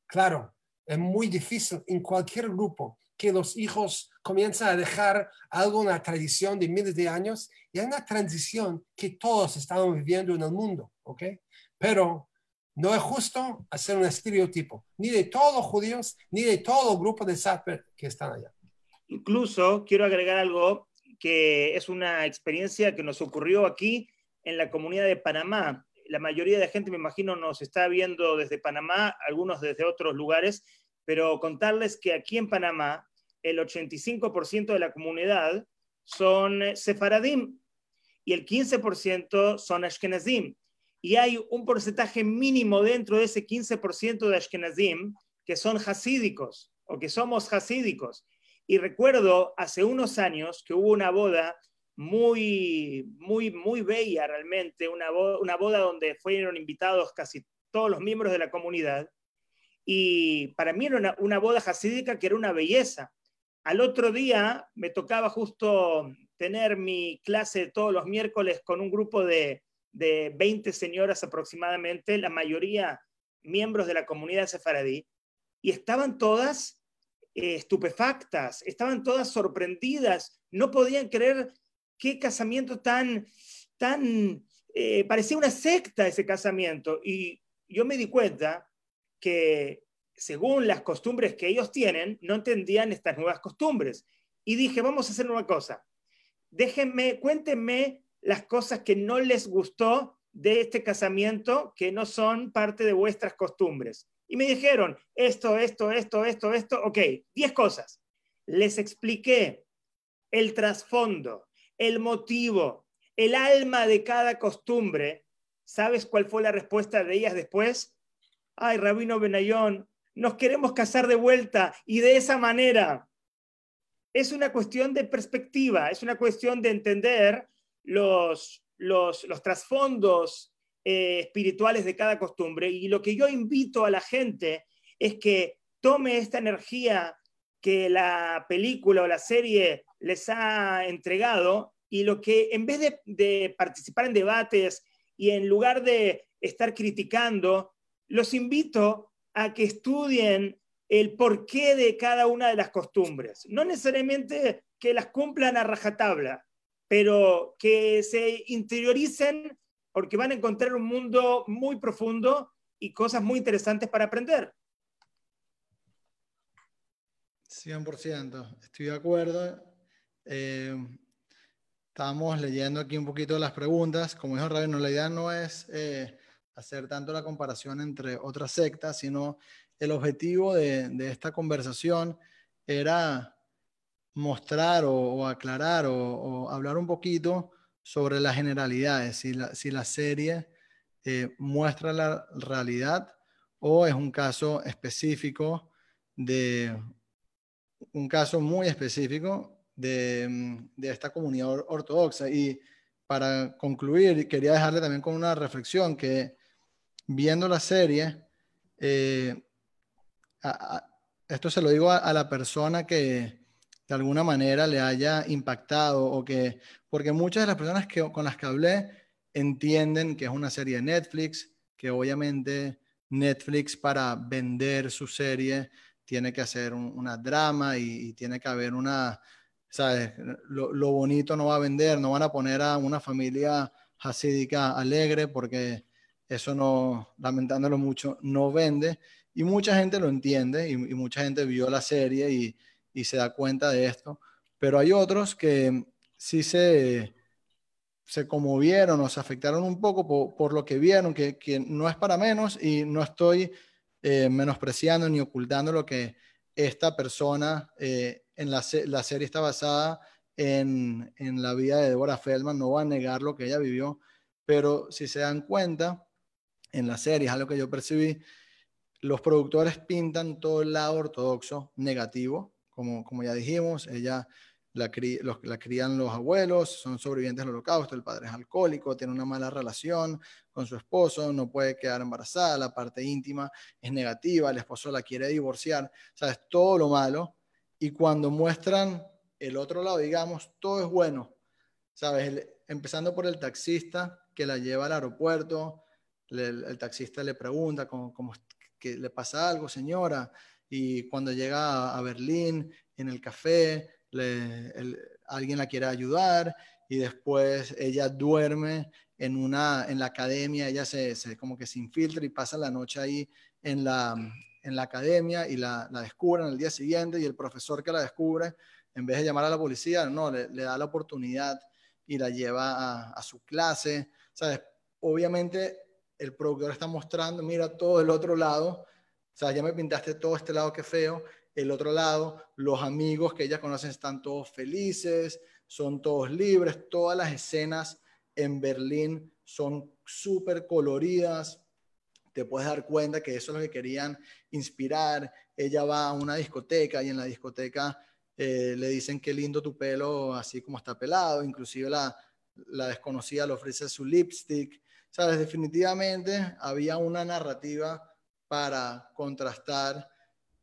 Claro, es muy difícil en cualquier grupo que los hijos comienzan a dejar algo, una tradición de miles de años, y hay una transición que todos estamos viviendo en el mundo, ¿ok? Pero no es justo hacer un estereotipo, ni de todos los judíos, ni de todo el grupo de Satper que están allá. Incluso quiero agregar algo que es una experiencia que nos ocurrió aquí en la comunidad de Panamá. La mayoría de la gente, me imagino, nos está viendo desde Panamá, algunos desde otros lugares, pero contarles que aquí en Panamá el 85% de la comunidad son eh, sefaradim y el 15% son ashkenazim. Y hay un porcentaje mínimo dentro de ese 15% de ashkenazim que son hasídicos o que somos hasídicos. Y recuerdo hace unos años que hubo una boda muy, muy, muy bella realmente, una boda, una boda donde fueron invitados casi todos los miembros de la comunidad. Y para mí era una, boda hasídica que era una belleza. Al otro día me tocaba justo tener mi clase todos los miércoles con un grupo de, de 20 señoras aproximadamente, la mayoría miembros de la comunidad sefaradí, y estaban todas eh, estupefactas, estaban todas sorprendidas, no podían creer qué casamiento tan, tan, eh, parecía una secta ese casamiento. Y yo me di cuenta que según las costumbres que ellos tienen, no entendían estas nuevas costumbres. Y dije, vamos a hacer una cosa. Déjenme, cuéntenme las cosas que no les gustó de este casamiento que no son parte de vuestras costumbres. Y me dijeron, esto, esto, esto, esto, esto, ok, 10 cosas. Les expliqué el trasfondo, el motivo, el alma de cada costumbre. ¿Sabes cuál fue la respuesta de ellas después? Ay, Rabino Benayón, nos queremos casar de vuelta y de esa manera. Es una cuestión de perspectiva, es una cuestión de entender los, los, trasfondos eh, espirituales de cada costumbre. Y lo que yo invito a la gente es que tome esta energía que la película o la serie les ha entregado y lo que en vez de, participar en debates y en lugar de estar criticando, los invito a que estudien el porqué de cada una de las costumbres. No necesariamente que las cumplan a rajatabla, pero que se interioricen porque van a encontrar un mundo muy profundo y cosas muy interesantes para aprender. 100%, estoy de acuerdo. Eh, estamos leyendo aquí un poquito las preguntas. Como dijo Rabino, la idea no es eh, hacer tanto la comparación entre otras sectas, sino el objetivo de, esta conversación era mostrar o, aclarar o, hablar un poquito sobre las generalidades, si la, si la serie eh, muestra la realidad o es un caso específico de un caso muy específico de, de esta comunidad ortodoxa. Y para concluir, quería dejarle también con una reflexión que viendo la serie, eh, esto se lo digo a, la persona que de alguna manera le haya impactado o que, porque muchas de las personas que, con las que hablé entienden que es una serie de Netflix, que obviamente Netflix para vender su serie tiene que hacer una drama y, tiene que haber una, ¿sabes? Lo, bonito no va a vender, no van a poner a una familia hasídica alegre porque eso no, lamentándolo mucho, no vende y mucha gente lo entiende y, mucha gente vio la serie y, se da cuenta de esto, pero hay otros que sí se, se conmovieron o se afectaron un poco por, lo que vieron, que, no es para menos y no estoy eh, menospreciando ni ocultando lo que esta persona eh, en la, serie está basada en, la vida de Deborah Feldman, no va a negar lo que ella vivió, pero si se dan cuenta, en la serie, es algo que yo percibí, los productores pintan todo el lado ortodoxo negativo, como, ya dijimos, ella la, crían los abuelos, son sobrevivientes del holocausto, el padre es alcohólico, tiene una mala relación con su esposo, no puede quedar embarazada, la parte íntima es negativa, el esposo la quiere divorciar, sabes, todo lo malo, y cuando muestran el otro lado, digamos, todo es bueno, sabes, empezando por el taxista que la lleva al aeropuerto, el, taxista le pregunta cómo, que le pasa algo, señora, y cuando llega a, Berlín, en el café, alguien la quiere ayudar y después ella duerme en, una, en la academia, ella se, como que se infiltra y pasa la noche ahí en la, en la academia y la, la descubren al día siguiente y el profesor que la descubre, en vez de llamar a la policía, no, le, da la oportunidad y la lleva a, su clase. ¿Sabes? Obviamente el productor está mostrando, mira todo el otro lado, o ya me pintaste todo este lado que feo, el otro lado, los amigos que ella conoce están todos felices, son todos libres, todas las escenas en Berlín son súper coloridas, te puedes dar cuenta que eso es lo que querían inspirar, ella va a una discoteca y en la discoteca eh, le dicen qué lindo tu pelo así como está pelado, inclusive la, la desconocida le ofrece su lipstick, ¿sabes? Definitivamente había una narrativa para contrastar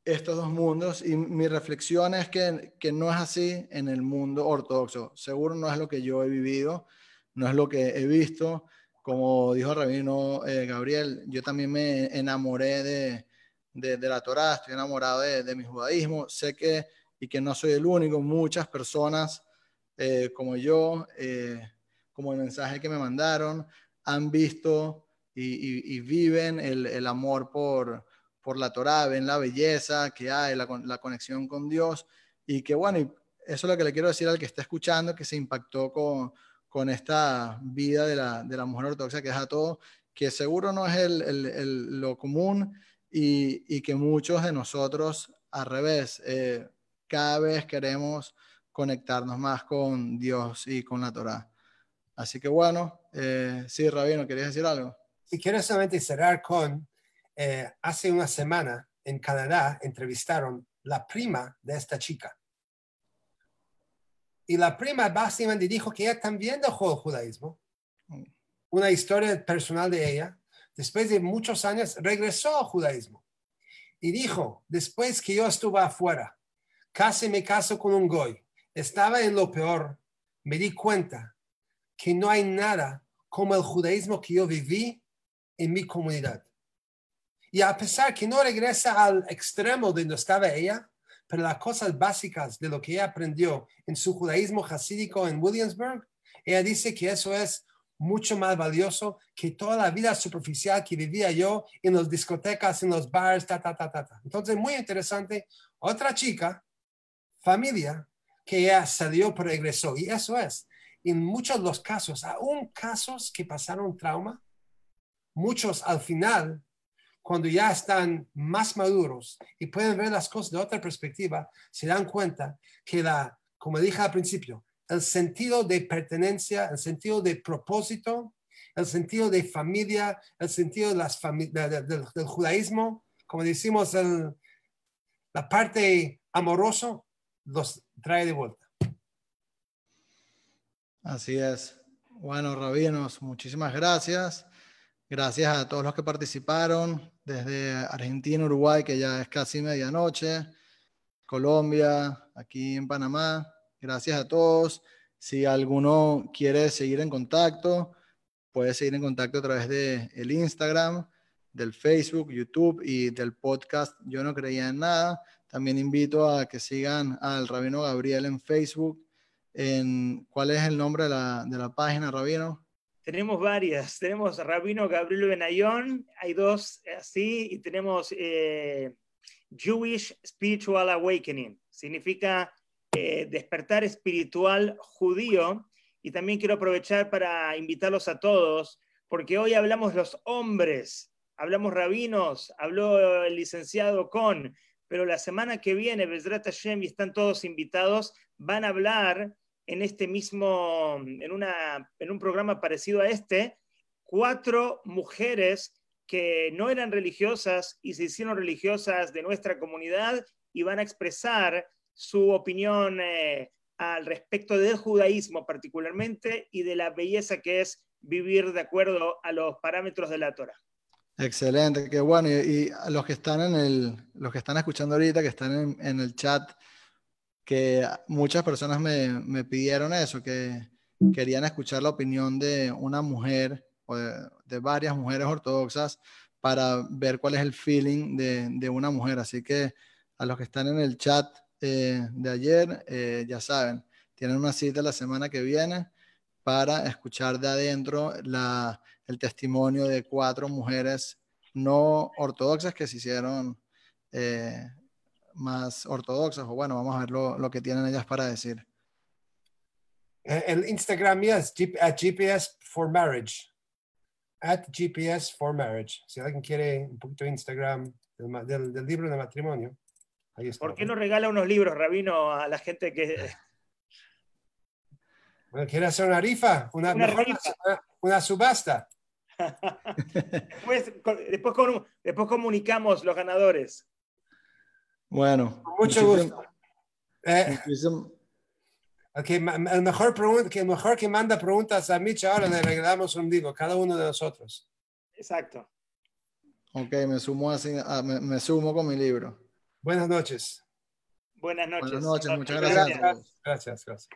estos dos mundos y mi reflexión es que, que, no es así en el mundo ortodoxo. Seguro no es lo que yo he vivido, no es lo que he visto. Como dijo Rabino eh, Gabriel, yo también me enamoré de, de, la Torá, estoy enamorado de, mi judaísmo. Sé que, y que no soy el único, muchas personas eh, como yo, eh, como el mensaje que me mandaron, han visto y, viven el, amor por, por la Torá, ven la belleza que hay, la, la conexión con Dios y que bueno, eso es lo que le quiero decir al que está escuchando, que se impactó con, con esta vida de la, de la mujer ortodoxa que deja todo, que seguro no es el, el, lo común y, y, que muchos de nosotros al revés, eh, cada vez queremos conectarnos más con Dios y con la Torah. Así que bueno, eh, sí, Rabino, ¿querías decir algo? Sí, quiero solamente cerrar con, eh, hace una semana en Canadá entrevistaron la prima de esta chica. Y la prima básicamente dijo que ella también dejó el judaísmo. Una historia personal de ella. Después de muchos años regresó al judaísmo. Y dijo, después que yo estuve afuera, casi me caso con un goy, estaba en lo peor, me di cuenta que no hay nada como el judaísmo que yo viví en mi comunidad. Y a pesar que no regresa al extremo de donde estaba ella, pero las cosas básicas de lo que ella aprendió en su judaísmo hasídico en Williamsburg, ella dice que eso es mucho más valioso que toda la vida superficial que vivía yo en las discotecas, en los bares, ta, ta, ta, ta, ta. Entonces, muy interesante. Otra chica, familia, que ya salió pero regresó. Y eso es, en muchos los casos, aún casos que pasaron trauma, muchos al final cuando ya están más maduros y pueden ver las cosas de otra perspectiva, se dan cuenta que la, como dije al principio, el sentido de pertenencia, el sentido de propósito, el sentido de familia, el sentido de las del judaísmo, como decimos, la parte amoroso, los trae de vuelta. Así es. Bueno, rabinos, muchísimas gracias. Gracias a todos los que participaron desde Argentina, Uruguay, que ya es casi medianoche, Colombia, aquí en Panamá. Gracias a todos. Si alguno quiere seguir en contacto, puede seguir en contacto a través de el Instagram, del Facebook, YouTube y del podcast Yo no creía en nada. También invito a que sigan al Rabino Gabriel en Facebook. En, ¿Cuál es el nombre de la, de la página, Rabino? Tenemos varias. Tenemos Rabino Gabriel Benayón, hay dos así, y tenemos eh, Jewish Spiritual Awakening. Significa eh, despertar espiritual judío. Y también quiero aprovechar para invitarlos a todos, porque hoy hablamos los hombres, hablamos rabinos, habló el licenciado Con, pero la semana que viene, Besrat Hashem, y están todos invitados, van a hablar en este mismo, en, una, en un programa parecido a este, cuatro mujeres que no eran religiosas y se hicieron religiosas de nuestra comunidad y van a expresar su opinión eh, al respecto del judaísmo particularmente y de la belleza que es vivir de acuerdo a los parámetros de la Torah. Excelente, qué bueno. Y, los que están en el, los que están escuchando ahorita, que están en, en el chat, que muchas personas me, me, pidieron eso, que querían escuchar la opinión de una mujer o de, varias mujeres ortodoxas para ver cuál es el feeling de, de, una mujer. Así que a los que están en el chat eh, de ayer, eh, ya saben, tienen una cita la semana que viene para escuchar de adentro la, el testimonio de cuatro mujeres no ortodoxas que se hicieron eh, más ortodoxas, o bueno, vamos a ver lo, lo que tienen ellas para decir. Eh, el Instagram mío es at GPS for Marriage. At GPS for Marriage. Si alguien quiere un poquito de Instagram del, del, libro de matrimonio, ahí está. ¿Por qué no regala unos libros, Rabino, a la gente que... Bueno, ¿quiere hacer una rifa? Una, una, rifa. una, subasta. después, después, después comunicamos los ganadores. Bueno. mucho gusto. Eh, okay, el mejor, que mejor que manda preguntas a Mitch ahora le regalamos un libro, cada uno de nosotros. Exacto. Ok, me sumo, así, me, me, sumo con mi libro. Buenas noches. Buenas noches. Buenas noches, muchas gracias. Gracias, gracias.